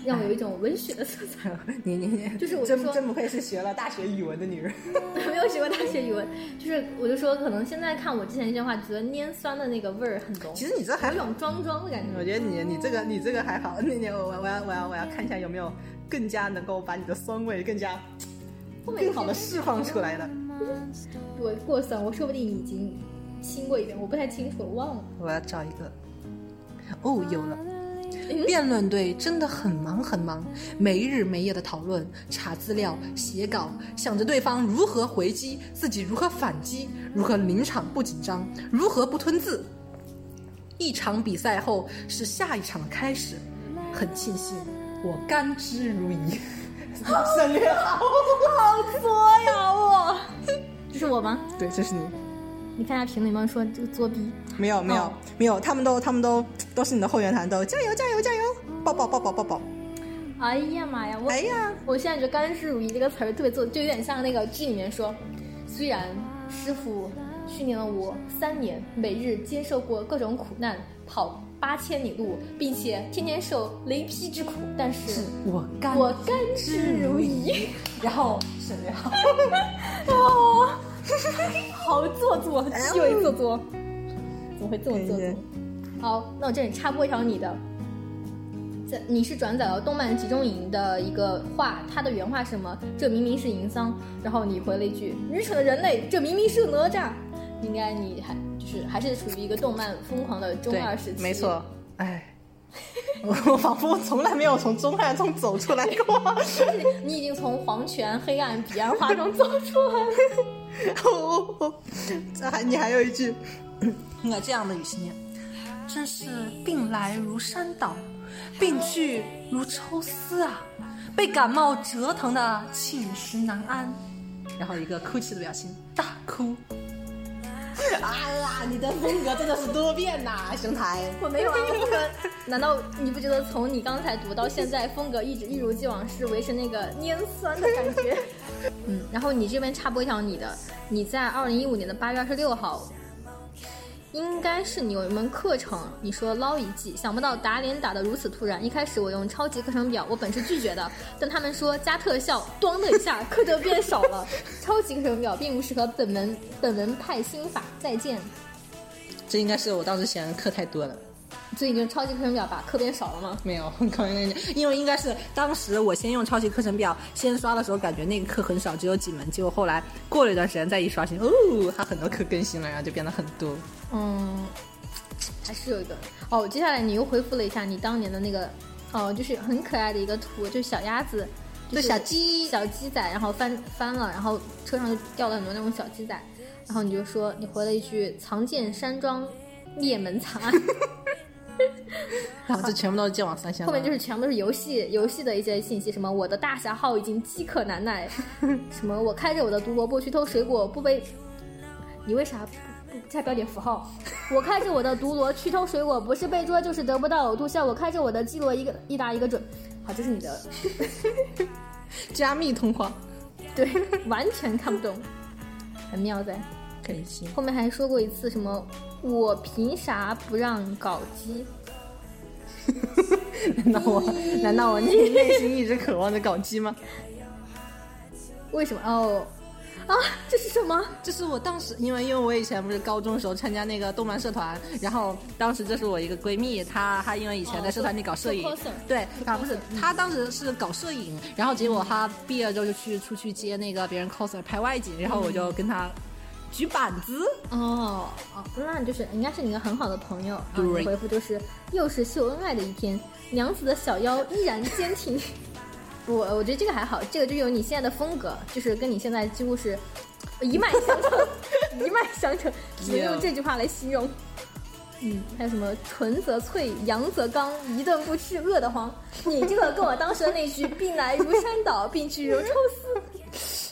S2: 让我有一种文学的色彩。
S3: 你你你，
S2: 就是我就说
S3: 真真不愧是学了大学语文的女人。
S2: 没有学过大学语文，就是我就说，可能现在看我之前一句话，觉得拈酸的那个味儿很浓，
S3: 其实你这还
S2: 有一种装装的感觉。
S3: 我觉得你你这个你这个还好，那你我我要我要我要看一下有没有更加能够把你的酸味更加更好的释放出来的。
S2: 我过酸，我说不定已经亲过一遍，我不太清楚，我忘了。
S3: 我要找一个。哦，有了。辩论队真的很忙很忙，没日没夜的讨论、查资料、写稿，想着对方如何回击，自己如何反击，如何临场不紧张，如何不吞字。一场比赛后是下一场的开始，很庆幸我甘之如饴。省略号，
S2: 好作呀我！这是我吗？
S3: 对，这是你。
S2: 你看下评论，有没有说这个作弊？
S3: 没有没有、
S2: 哦
S3: 没有，他们都他们都都是你的后援团，都加油加油加油，抱抱抱抱抱抱！
S2: 哎呀妈呀！我
S3: 哎呀，
S2: 我现在觉得“甘之如饴”这个词儿特别做，就有点像那个剧里面说，虽然师傅训练了我三年，每日接受过各种苦难，跑八千里路，并且天天受雷劈之苦，但是
S3: 我甘
S2: 我甘之如饴。
S3: 然后省略号。
S2: 哦，好做作，极为做作，怎么会这么做作？好，那我这里插播一条你的，在你是转载了动漫集中营的一个话，它的原话是什么？这明明是银桑，然后你回了一句：愚蠢的人类，这明明是哪吒。应该你还就是还是处于一个动漫疯狂的中二时期，
S3: 没错。哎，我仿佛从来没有从中二中走出来过。
S2: 你已经从黄泉、黑暗、彼岸花中走出来了。
S3: 哦哦，这还你还有一句，应该这样的语气念：真是病来如山倒，病去如抽丝啊！被感冒折腾的寝食难安。然后一个哭泣的表情，大哭。哎呀，你的风格真的是多变呐，兄台。
S2: 我没有啊，风格。难道你不觉得从你刚才读到现在，风格一直一如既往是维持那个蔫酸的感觉？嗯，然后你这边插播一条你的，你在二零一五年的八月二十六号，应该是你有一门课程，你说捞一记，想不到打脸打得如此突然。一开始我用超级课程表，我本是拒绝的，但他们说加特效，咣的一下，课就变少了。超级课程表并不适合本门本门派心法，再见。
S3: 这应该是我当时嫌课太多了。
S2: 所以你就超级课程表把课变少了吗？
S3: 没有，刚跟你讲，因为应该是当时我先用超级课程表先刷的时候，感觉那个课很少，只有几门，结果后来过了一段时间再一刷新，哦，它很多课更新了，然后就变得很多。
S2: 嗯，还是有一个哦。接下来你又回复了一下你当年的那个，哦，就是很可爱的一个图，就是小鸭子，就是
S3: 小鸡
S2: 小鸡仔，然后翻翻了，然后车上就掉了很多那种小鸡仔，然后你就说你回了一句“藏剑山庄，灭门惨案”。
S3: 然后这全部都是剑网三香。
S2: 后面就是全部都是游戏游戏的一些信息，什么我的大侠号已经饥渴难耐，什么我开着我的毒萝卜去偷水果不被，你为啥不不加标点符号？我开着我的毒萝去偷水果，不是被捉就是得不到呕吐效。我开着我的基罗一个一打一个准。好，这是你的
S3: 加密通话，
S2: 对，完全看不懂，很妙在。后面还说过一次什么我凭啥不让搞基？
S3: 难道我难道我内内心一直渴望着搞基吗？
S2: 为什么？哦，啊，这是什么？
S3: 这是我当时，因为因为我以前不是高中的时候参加那个动漫社团，然后当时这是我一个闺蜜，她她因为以前在社团里搞摄影，
S2: 哦
S3: 对，啊不是，她当时是搞摄影，然后结果她毕业之后就去出去接那个别人 coser 拍外景，然后我就跟她举板子，
S2: 哦哦，那就是应该是你一个很好的朋友。啊，
S3: 对
S2: 你回复就是又是秀恩爱的一天，娘子的小腰依然坚挺。我我觉得这个还好，这个就有你现在的风格，就是跟你现在几乎是一脉相承，一脉相承，只能用这句话来形容。嗯，还有什么纯则脆，阳则刚，一顿不吃饿得慌。你这个跟我当时的那句“病来如山倒，病去如抽丝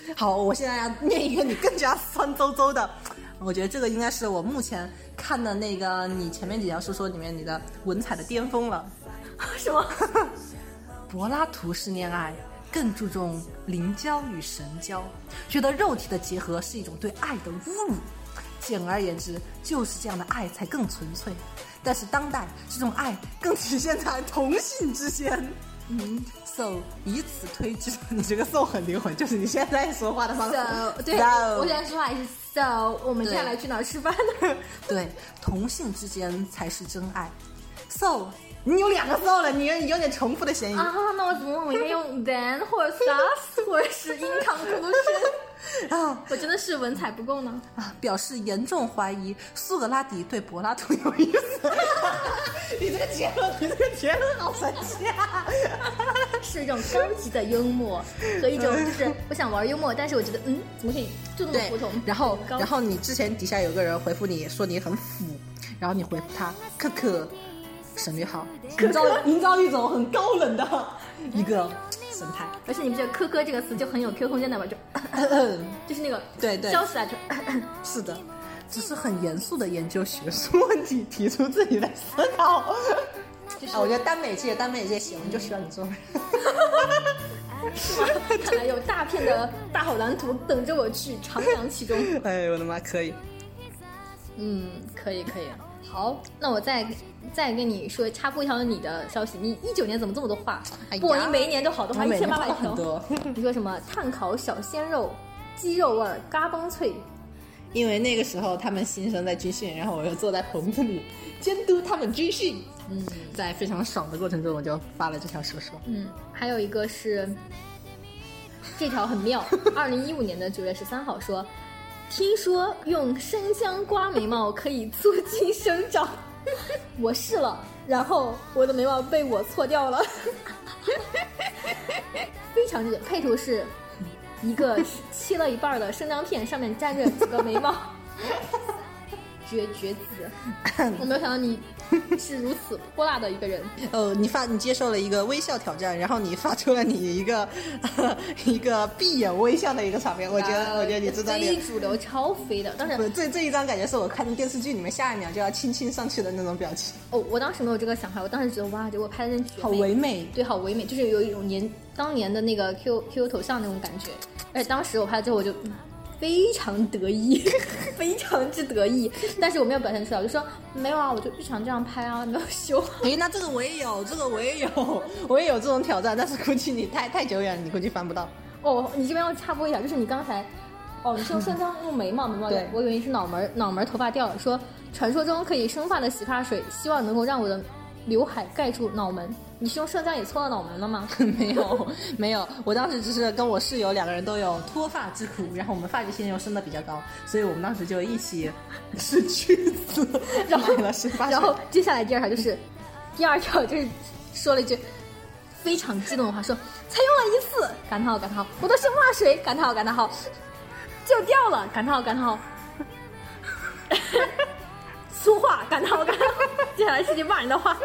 S3: 好，我现在要念一个你更加酸邹邹的。我觉得这个应该是我目前看的那个你前面几条说说里面你的文采的巅峰了。”，
S2: 什么？
S3: 柏拉图式恋爱更注重灵交与神交，觉得肉体的结合是一种对爱的侮辱。简而言之，就是这样的爱才更纯粹。但是当代这种爱更体现在同性之间。嗯，so 以此推知，你这个 so 很灵魂，就是你现在说话的方式。
S2: so 对
S3: So
S2: 我现在说话也是 so。我们接下来去哪儿吃饭呢？
S3: 对，同性之间才是真爱。so 你有两个 so 了，你有你有点重复的嫌疑。
S2: 啊，那我怎么我应该用 then 或者 thus 或者是 in conclusion？
S3: 啊
S2: 我真的是文采不够呢。
S3: 啊！表示严重怀疑苏格拉底对柏拉图有意思。你这个结论，你这个结论好神奇啊！
S2: 是一种高级的幽默和一种就是我想玩幽默，但是我觉得嗯，怎么可以就这么
S3: 对
S2: 普通？，
S3: 然后然后你之前底下有个人回复你说你很腐，然后你回复他可可，省略号，营造营造一种很高冷的一个神态。
S2: 而且你不觉得“科科”这个词就很有 Q 空间的吗？就 就是那个
S3: 对对
S2: 消起来就 是
S3: 的，只是很严肃的研究学术问题，提出自己的思考。
S2: 就是
S3: 啊，我觉得耽美界，耽美界行，就需要你这种人。
S2: 看来有大片的大好蓝图等着我去徜徉其中。
S3: 哎，我的妈，可以。
S2: 嗯，可以可以。好，那我再再跟你说插播一条你的消息。你一九年怎么这么多话？
S3: 哎
S2: 不，你每一年都好多话，一千八百条。
S3: 很 多
S2: 你说什么炭烤小鲜肉，鸡肉味儿，嘎嘣脆。
S3: 因为那个时候他们新生在军训，然后我又坐在棚子里监督他们军训。嗯，在非常爽的过程中，我就发了这条说说。
S2: 嗯，还有一个是，这条很妙。二零一五年的九月十三号说，听说用生姜刮眉毛可以促进生长，我试了，然后我的眉毛被我错掉了，非常之配图是一个切了一半的生姜片，上面粘着几个眉毛。绝绝子！我没有想到你是如此泼辣的一个人。
S3: 呃，你发你接受了一个微笑挑战，然后你发出了你一个 一个闭眼微笑的一个场面，我觉得我觉得你这张脸。
S2: 非主流超飞的，当时
S3: 这这一张感觉是我看电视剧里面下一秒就要亲亲上去的那种表情，
S2: 哦，我当时没有这个想法，我当时觉得哇，结果拍的真绝美
S3: 好唯美。
S2: 对，好唯美，就是有一种年当年的那个 Q Q 头像那种感觉。而且当时我拍了之后，我就、嗯非常得意，非常之得意。但是我没有表现出来，我就说没有啊，我就日常这样拍啊，没有修。
S3: 哎，那这个我也有，这个我也有，我也有这种挑战，但是估计你太太久远，你估计翻不到。
S2: 哦，你这边要插播一下，就是你刚才，哦，你是用生姜用眉毛，眉毛
S3: 对
S2: 我以为你是脑门儿脑门儿头发掉了。说传说中可以生发的洗发水，希望能够让我的刘海盖住脑门。你是用生姜也搓了脑门了吗？
S3: 没有，没有，我当时只是跟我室友两个人都有脱发之苦，然后我们发际线又升的比较高，所以我们当时就一起是去子
S2: 然后
S3: 买了生发水
S2: 然后接下来第二条就是，第二条就是说了一句非常激动的话，说才用了一次，感叹号感叹号，我的生发水感叹号感叹号就掉了，感叹号感叹号。粗话感叹号感叹号，接下来是句骂人的话，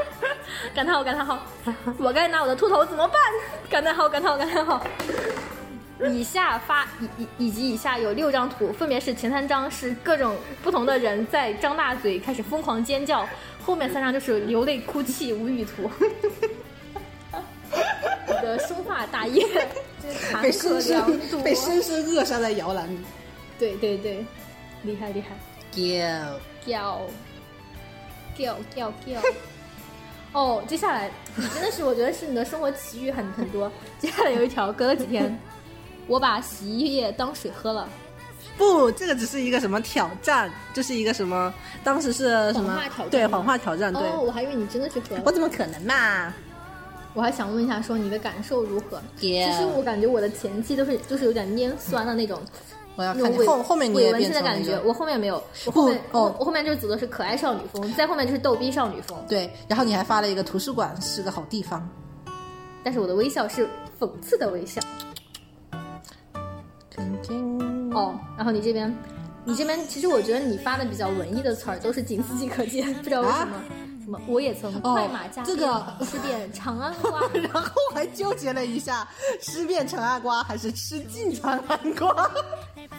S2: 感叹号感叹号，我该拿我的秃头怎么办？感叹号感叹号感叹号。以下发以以以及以下有六张图，分别是前三张是各种不同的人在张大嘴开始疯狂尖叫，后面三张就是流泪哭泣无语图。我的生化大业，
S3: 被
S2: 坷
S3: 深
S2: 良多
S3: 深。被深深扼杀在摇篮里。
S2: 对对对，厉害厉害。
S3: 掉
S2: 叫叫叫叫。哦，接下来你真的是，我觉得是你的生活奇遇很很多。接下来有一条，隔了几天，我把洗衣液当水喝了。
S3: 不，这个只是一个什么挑战？这是一个什么？当时是什么
S2: 谎话挑战？
S3: 对，谎话挑战。对，
S2: 哦，我还以为你真的去喝了。
S3: 我怎么可能嘛？
S2: 我还想问一下，说你的感受如何其实我感觉我的前期都是就是有点拈酸的那种，
S3: 我要看后后面你也变成了一个
S2: 感觉。我后面没有，我后面
S3: 哦
S2: 我我后面就是走的是可爱少女风，再后面就是逗逼少女风。
S3: 对，然后你还发了一个图书馆是个好地方。
S2: 但是我的微笑是讽刺的微笑。哦，然后你这边，你这边其实我觉得你发的比较文艺的词儿都是仅自己可见，不知道为什么。什么？我也曾快马加
S3: 这个
S2: 吃遍长安瓜，
S3: 然后还纠结了一下，吃遍长安瓜还是吃尽长安瓜？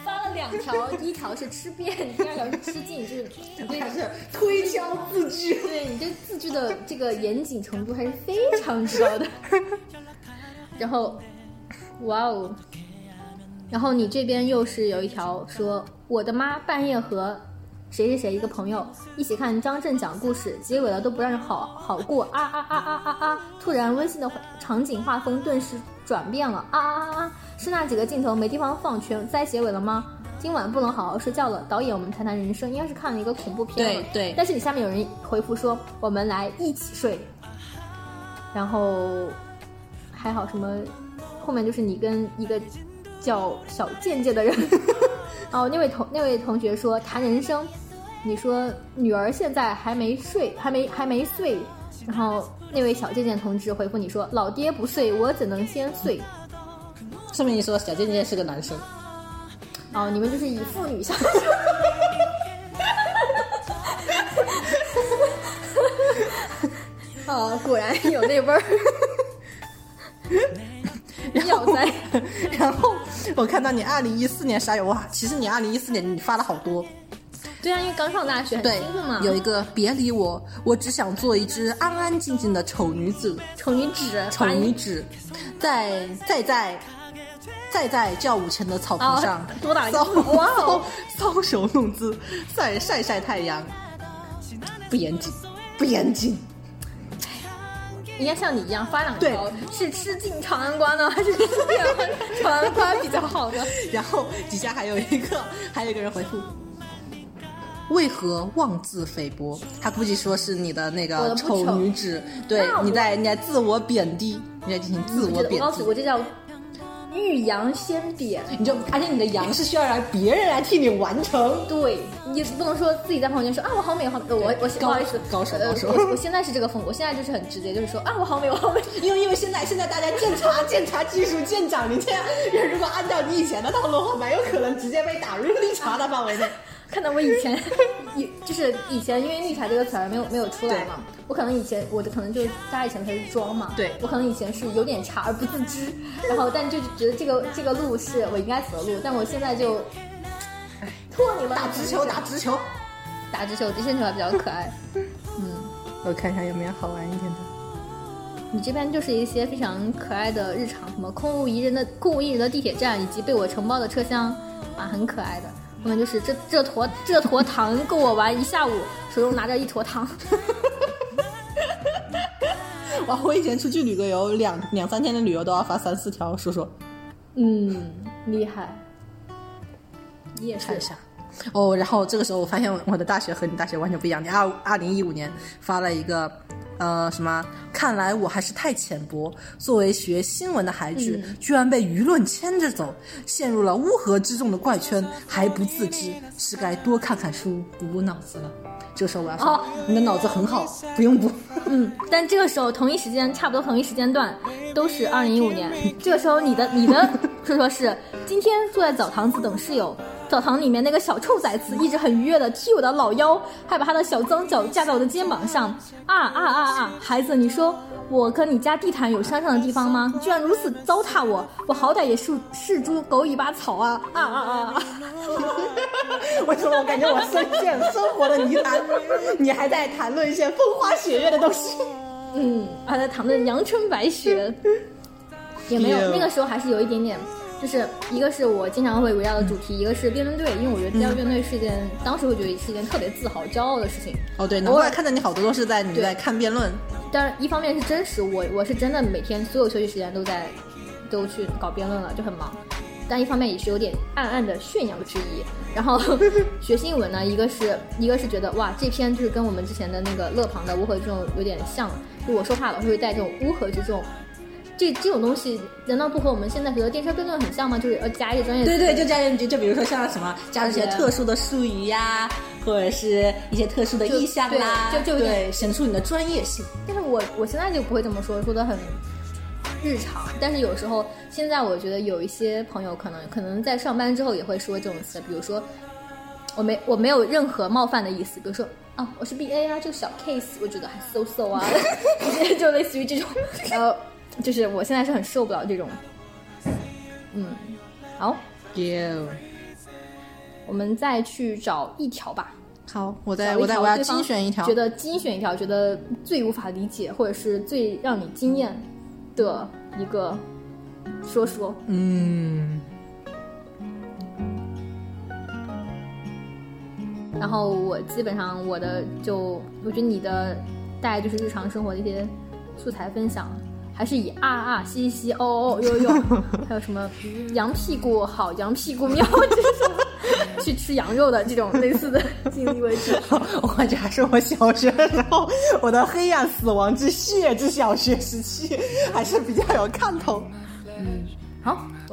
S2: 发了两条，第一条是吃遍，第二条是吃尽，就是你对
S3: 还是 推敲字句？
S2: 对你这字句的这个严谨程度还是非常之高的。然后，哇哦！然后你这边又是有一条说，我的妈半夜和。谁谁谁一个朋友一起看张震讲故事，结尾了都不让人好好过啊啊啊啊啊啊！突然温馨的场景画风顿时转变了啊啊啊啊！是那几个镜头没地方放，全在结尾了吗？今晚不能好好睡觉了。导演，我们谈谈人生，应该是看了一个恐怖片。
S3: 对对。
S2: 但是你下面有人回复说，我们来一起睡。然后还好什么？后面就是你跟一个叫小贱贱的人。哦，那位同那位同学说谈人生。你说女儿现在还没睡，还没还没睡，然后那位小贱贱同志回复你说：“老爹不睡，我怎能先睡？”
S3: 上面你说小贱贱是个男生。
S2: 哦，你们就是以父女相。哦，果然有那味儿。
S3: 然后，然后我看到你二零一四年啥有哇？其实你二零一四年你发了好多。
S2: 对啊，因为刚上大学，
S3: 对，
S2: 嘛。
S3: 有一个别理我，我只想做一只安安静静的丑女子。
S2: 丑女子，
S3: 丑女子，在在在在在教务前的草坪上，
S2: 多打
S3: 骚 搔首弄姿，在晒晒太阳。不严谨，不严谨。
S2: 应该像你一样发两条，是吃尽长安瓜呢，还是吃 长安瓜比较好呢？
S3: 然后底下还有一个，还有一个人回复。为何妄自菲薄？他估计说是你的那个丑女子，对你在你在自我贬低，你在进行自我贬低。
S2: 我告诉我这叫欲扬先贬，
S3: 你就而且你的扬是需要让别人来替你完成。
S2: 对你不能说自己在旁边说啊我好美好美，我我不好意思
S3: 高手高手。
S2: 我我现在是这个风格，我现在就是很直接，就是说啊我好美我好美，
S3: 因为因为现在现在大家鉴茶鉴茶技术见长，你这样如果按照你以前的套路的话，蛮有可能直接被打入绿茶的范围内。
S2: 看到我以前，以就是以前，因为“绿茶”这个词儿没有没有出来嘛，我可能以前我的可能就是大家以前才是装嘛，
S3: 对。
S2: 我可能以前是有点茶而不自知，然后但就觉得这个这个路是我应该走的路，但我现在就，哎，托你了，
S3: 打直球，打直球，
S2: 打直球，直线球还比较可爱，
S3: 嗯，我看一下有没有好玩一点的，
S2: 你这边就是一些非常可爱的日常，什么空无一人的空无一人的地铁站，以及被我承包的车厢，啊，很可爱的。可能就是这这坨这坨糖够我玩一下午，手中拿着一坨糖。
S3: 哇！我以前出去旅个游，两两三天的旅游都要发三四条，说说。
S2: 嗯，厉害。你也
S3: 看一下。哦，然后这个时候我发现我的大学和你大学完全不一样。你二二零一五年发了一个。呃，什么？看来我还是太浅薄。作为学新闻的孩子，居然被舆论牵着走，陷入了乌合之众的怪圈，还不自知，是该多看看书，补补脑子了。这个时候我要说，你的脑子很好，不用补。
S2: 嗯，但这个时候同一时间，差不多同一时间段，都是二零一五年。这个时候，你的你的说说是今天坐在澡堂子等室友。澡堂里面那个小臭崽子一直很愉悦的踢我的老腰，还把他的小脏脚架在我的肩膀上。啊啊啊啊！孩子，你说我跟你家地毯有相像的地方吗？居然如此糟蹋我！我好歹也是是株狗尾巴草啊！啊啊啊！
S3: 为什么我感觉我深陷生活的泥潭？你还在谈论一些风花雪月的东西？
S2: 嗯，还在谈论阳春白雪，也没有那个时候还是有一点点。就是一个是我经常会围绕的主题，一个是辩论队，因为我觉得加入辩论队是一件，当时会觉得是一件特别自豪、骄傲的事情。
S3: 哦，对，偶尔看到你好多都是在你在看辩论。
S2: 当然，一方面是真实，我我是真的每天所有休息时间都在都去搞辩论了，就很忙。但一方面也是有点暗暗的炫耀之意。然后 学新闻呢，一个是一个是觉得哇，这篇就是跟我们之前的那个乐庞的乌合之众有点像，就我说话老是会带这种乌合之众。这这种东西难道不和我们现在学的电车辩论很像吗？就是要加一些专业。
S3: 对对，就加一些，就比如说像什么加入一些特殊的术语呀，或者是一些特殊的意象啦，
S2: 就就
S3: 对，显出你的专业性。
S2: 但是我我现在就不会这么说，说的很日常。但是有时候，现在我觉得有一些朋友可能可能在上班之后也会说这种词，比如说我没我没有任何冒犯的意思，比如说啊我是 B A 啊，这个小 case 我觉得还 so so 啊，就类似于这种，然后就是我现在是很受不了这种，嗯，好
S3: ，You，
S2: 我们再去找一条吧。
S3: 好，我再我再我要精选一条
S2: 觉。得精选一条，觉得最无法理解或者是最让你惊艳的一个说说。
S3: 嗯，
S2: 然后我基本上我的就，我觉得你的大概就是日常生活的一些素材分享，还是以啊啊嘻嘻哦哦呦呦，还有什么羊屁股好羊屁股喵这种去吃羊肉的这种类似的经历为主。
S3: 我感觉还是我小学的时候，我的黑暗死亡之血之小学时期还是比较有看头。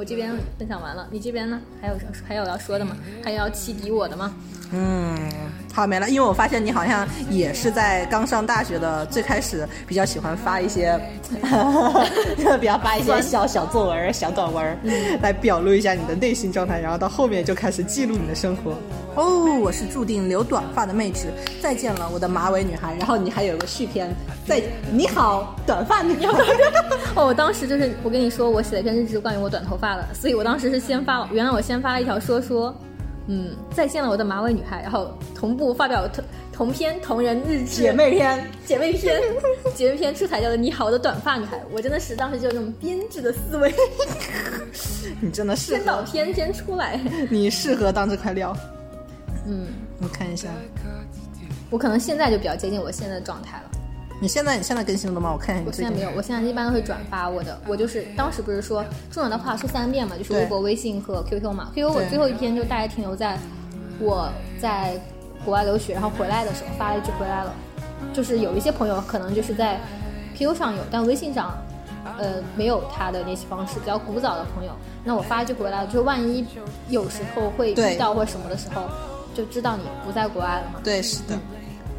S2: 好，我这边分享完了，你这边呢？还有什还有要说的吗？还有要启迪我的吗？
S3: 嗯，好没了，因为我发现你好像也是在刚上大学的最开始比较喜欢发一些，比较发一些小小作文、小短文儿，来表露一下你的内心状态，然后到后面就开始记录你的生活。哦，我是注定留短发的妹纸，再见了我的马尾女孩。然后你还有个续篇，再你好短发女孩。
S2: 哦，我当时就是我跟你说，我写了一篇日志关于我短头发的，所以我当时是先发了，原来我先发了一条说说，嗯，再见了我的马尾女孩，然后同步发表同 同篇同人日志
S3: 姐妹篇，
S2: 姐妹篇 姐妹篇出彩叫做你好，我的短发女孩，我真的是当时就有那种编制的思维，
S3: 你真的是
S2: 先导
S3: 合，
S2: 篇先出来，
S3: 你适合当这块料。
S2: 嗯，
S3: 我看一下，
S2: 我可能现在就比较接近我现在的状态了。
S3: 你现在你现在更新了吗？我看一下
S2: 我现在没有，我现在一般都会转发我的，我就是当时不是说重要的话说三遍嘛，就是微博、微信和 QQ 嘛。QQ 我最后一篇就大概停留在我在国外留学，然后回来的时候发了一句回来了。就是有一些朋友可能就是在 QQ 上有，但微信上呃没有他的联系方式，比较古早的朋友，那我发一句回来了，就万一有时候会
S3: 对
S2: 遇到或什么的时候，就知道你不在国外了嘛。
S3: 对，是的，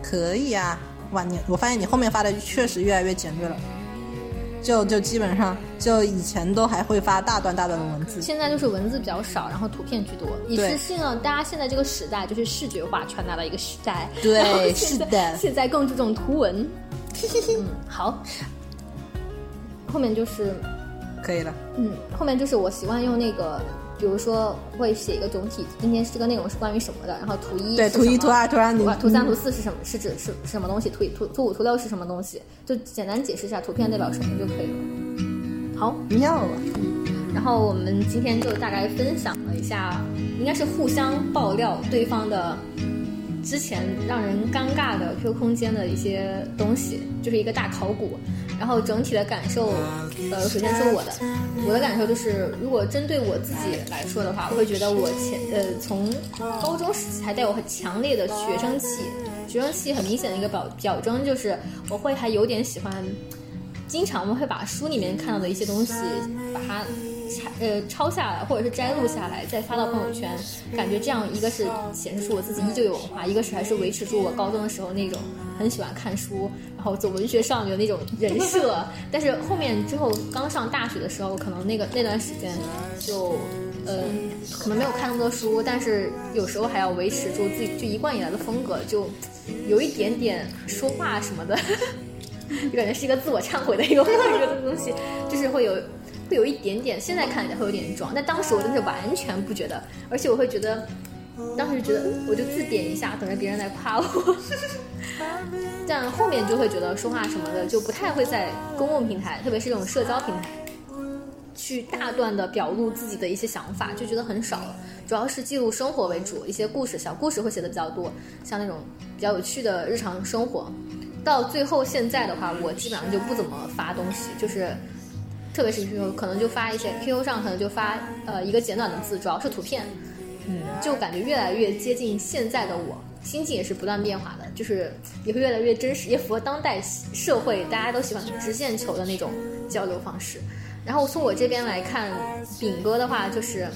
S3: 可以啊。哇，你我发现你后面发的确实越来越简略了，就就基本上就以前都还会发大段大段的文字，
S2: 现在就是文字比较少，然后图片居多，也
S3: 对
S2: 是适应了大家现在这个时代，就是视觉化传达的一个时代。
S3: 对是的
S2: 现在更注重图文。嗯，好。后面就是，
S3: 可以了。
S2: 嗯，后面就是我习惯用那个，比如说会写一个总体，今天这个内容是关于什么的，然后图一
S3: 对，图一、图二、图三，
S2: 图三、图四是什么？是指是是什么东西？图一图图五、图六是什么东西？就简单解释一下图片代表什么就可以了。好，
S3: 妙了。
S2: 然后我们今天就大概分享了一下，应该是互相爆料对方的之前让人尴尬的 QQ 空间的一些东西，就是一个大考古。然后整体的感受，呃，首先说我的，我的感受就是，如果针对我自己来说的话，我会觉得我前呃从高中时期还带有很强烈的学生气，学生气很明显的一个表表征就是我会还有点喜欢。经常会把书里面看到的一些东西，把它呃抄下来，或者是摘录下来，再发到朋友圈。感觉这样一个是显示出我自己依旧有文化，一个是还是维持住我高中的时候那种很喜欢看书，然后走文学少女的那种人设。但是后面之后刚上大学的时候，可能那个那段时间就。呃，可能没有看那么多书，但是有时候还要维持住自己就一贯以来的风格，就有一点点说话什么的，就感觉是一个自我忏悔的一个 一个东西，就是会有会有一点点，现在看起来会有点装，但当时我真的是完全不觉得，而且我会觉得，当时觉得我就自贬一下，等着别人来夸我，但后面就会觉得说话什么的就不太会在公共平台，特别是这种社交平台。去大段的表露自己的一些想法，就觉得很少了。主要是记录生活为主，一些故事、小故事会写的比较多，像那种比较有趣的日常生活。到最后现在的话，我基本上就不怎么发东西，就是特别是 QQ，可能就发一些 QQ 上可能就发呃一个简短的字，主要是图片，嗯，就感觉越来越接近现在的我。心境也是不断变化的，就是也会越来越真实，也符合当代社会大家都喜欢直线球的那种交流方式。然后从我这边来看，饼哥的话就是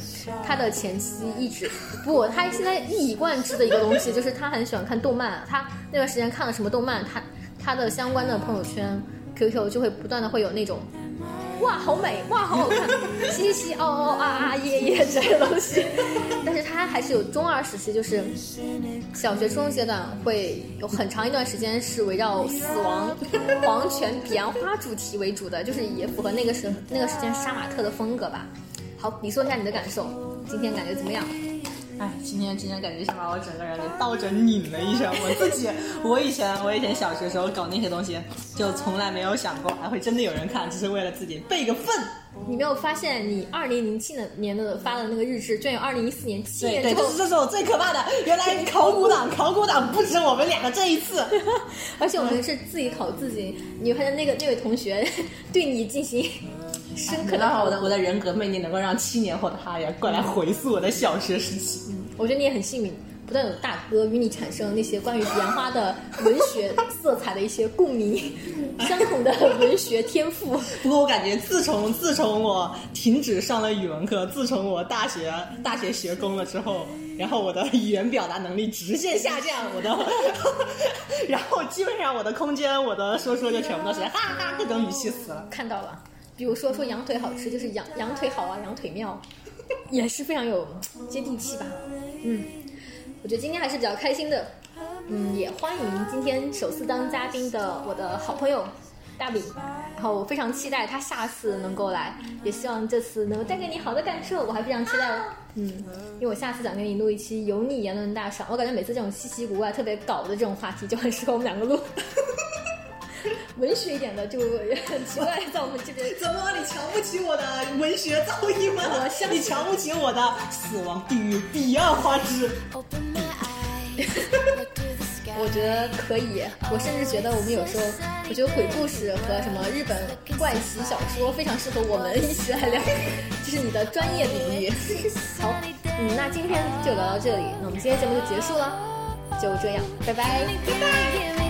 S2: 他的前妻一直不，他现在一以贯之的一个东西就是他很喜欢看动漫，他那段时间看了什么动漫，他他的相关的朋友圈、QQ 就会不断的会有那种哇好美，哇好好看，嘻嘻哦哦啊啊耶耶这些东西。但是它还是有中二时期，就是小学、初中阶段会有很长一段时间是围绕死亡、黄泉、彼岸花主题为主的，就是也符合那个时那个时间杀马特的风格吧。好，你说一下你的感受，今天感觉怎么样？
S3: 哎，今天今天感觉想把我整个人给倒着拧了一下。我自己，我以前我以前小学时候搞那些东西，就从来没有想过还会真的有人看，只是为了自己备个份。
S2: 你没有发现你二零零七年的发的那个日志，居然有二零一四年七
S3: 对对，
S2: 年之后
S3: 这是这是我最可怕的。原来考古党考古党不止我们两个这一次。
S2: 而且我们是自己考自己。你发现那个那位同学 对你进行深刻的
S3: 话我的，我的人格魅力能够让七年后的他也过来回溯我的小学时期。
S2: 我觉得你也很幸运，不断有大哥与你产生那些关于彼岸花的文学色彩的一些共鸣，相同的文学天赋。
S3: 不过我感觉自从自从我停止上了语文课，自从我大学大学学工了之后，然后我的语言表达能力直线下降，我的，然后基本上我的空间，我的说说就全部都是哈哈各种语气词了。
S2: 看到了，比如说说羊腿好吃，就是羊羊腿好啊，羊腿妙，也是非常有接地气吧。嗯，我觉得今天还是比较开心的。嗯，也欢迎今天首次当嘉宾的我的好朋友大饼，然后我非常期待他下次能够来，也希望这次能够带给你好的感受，我还非常期待。嗯，因为我下次想跟你录一期油腻言论大赏，我感觉每次这种稀奇古怪、特别搞的这种话题就很适合我们两个录。文学一点的就很奇怪，在我们这边
S3: 怎么你瞧不起我的文学造诣吗？
S2: 我相信
S3: 你瞧不起我的死亡地狱彼岸花之。
S2: 我觉得可以，我甚至觉得我们有时候，我觉得鬼故事和什么日本怪奇小说非常适合我们一起来聊，这是你的专业领域。好，嗯，那今天就聊到这里，那我们今天节目就结束了，就这样，拜拜。
S4: Give me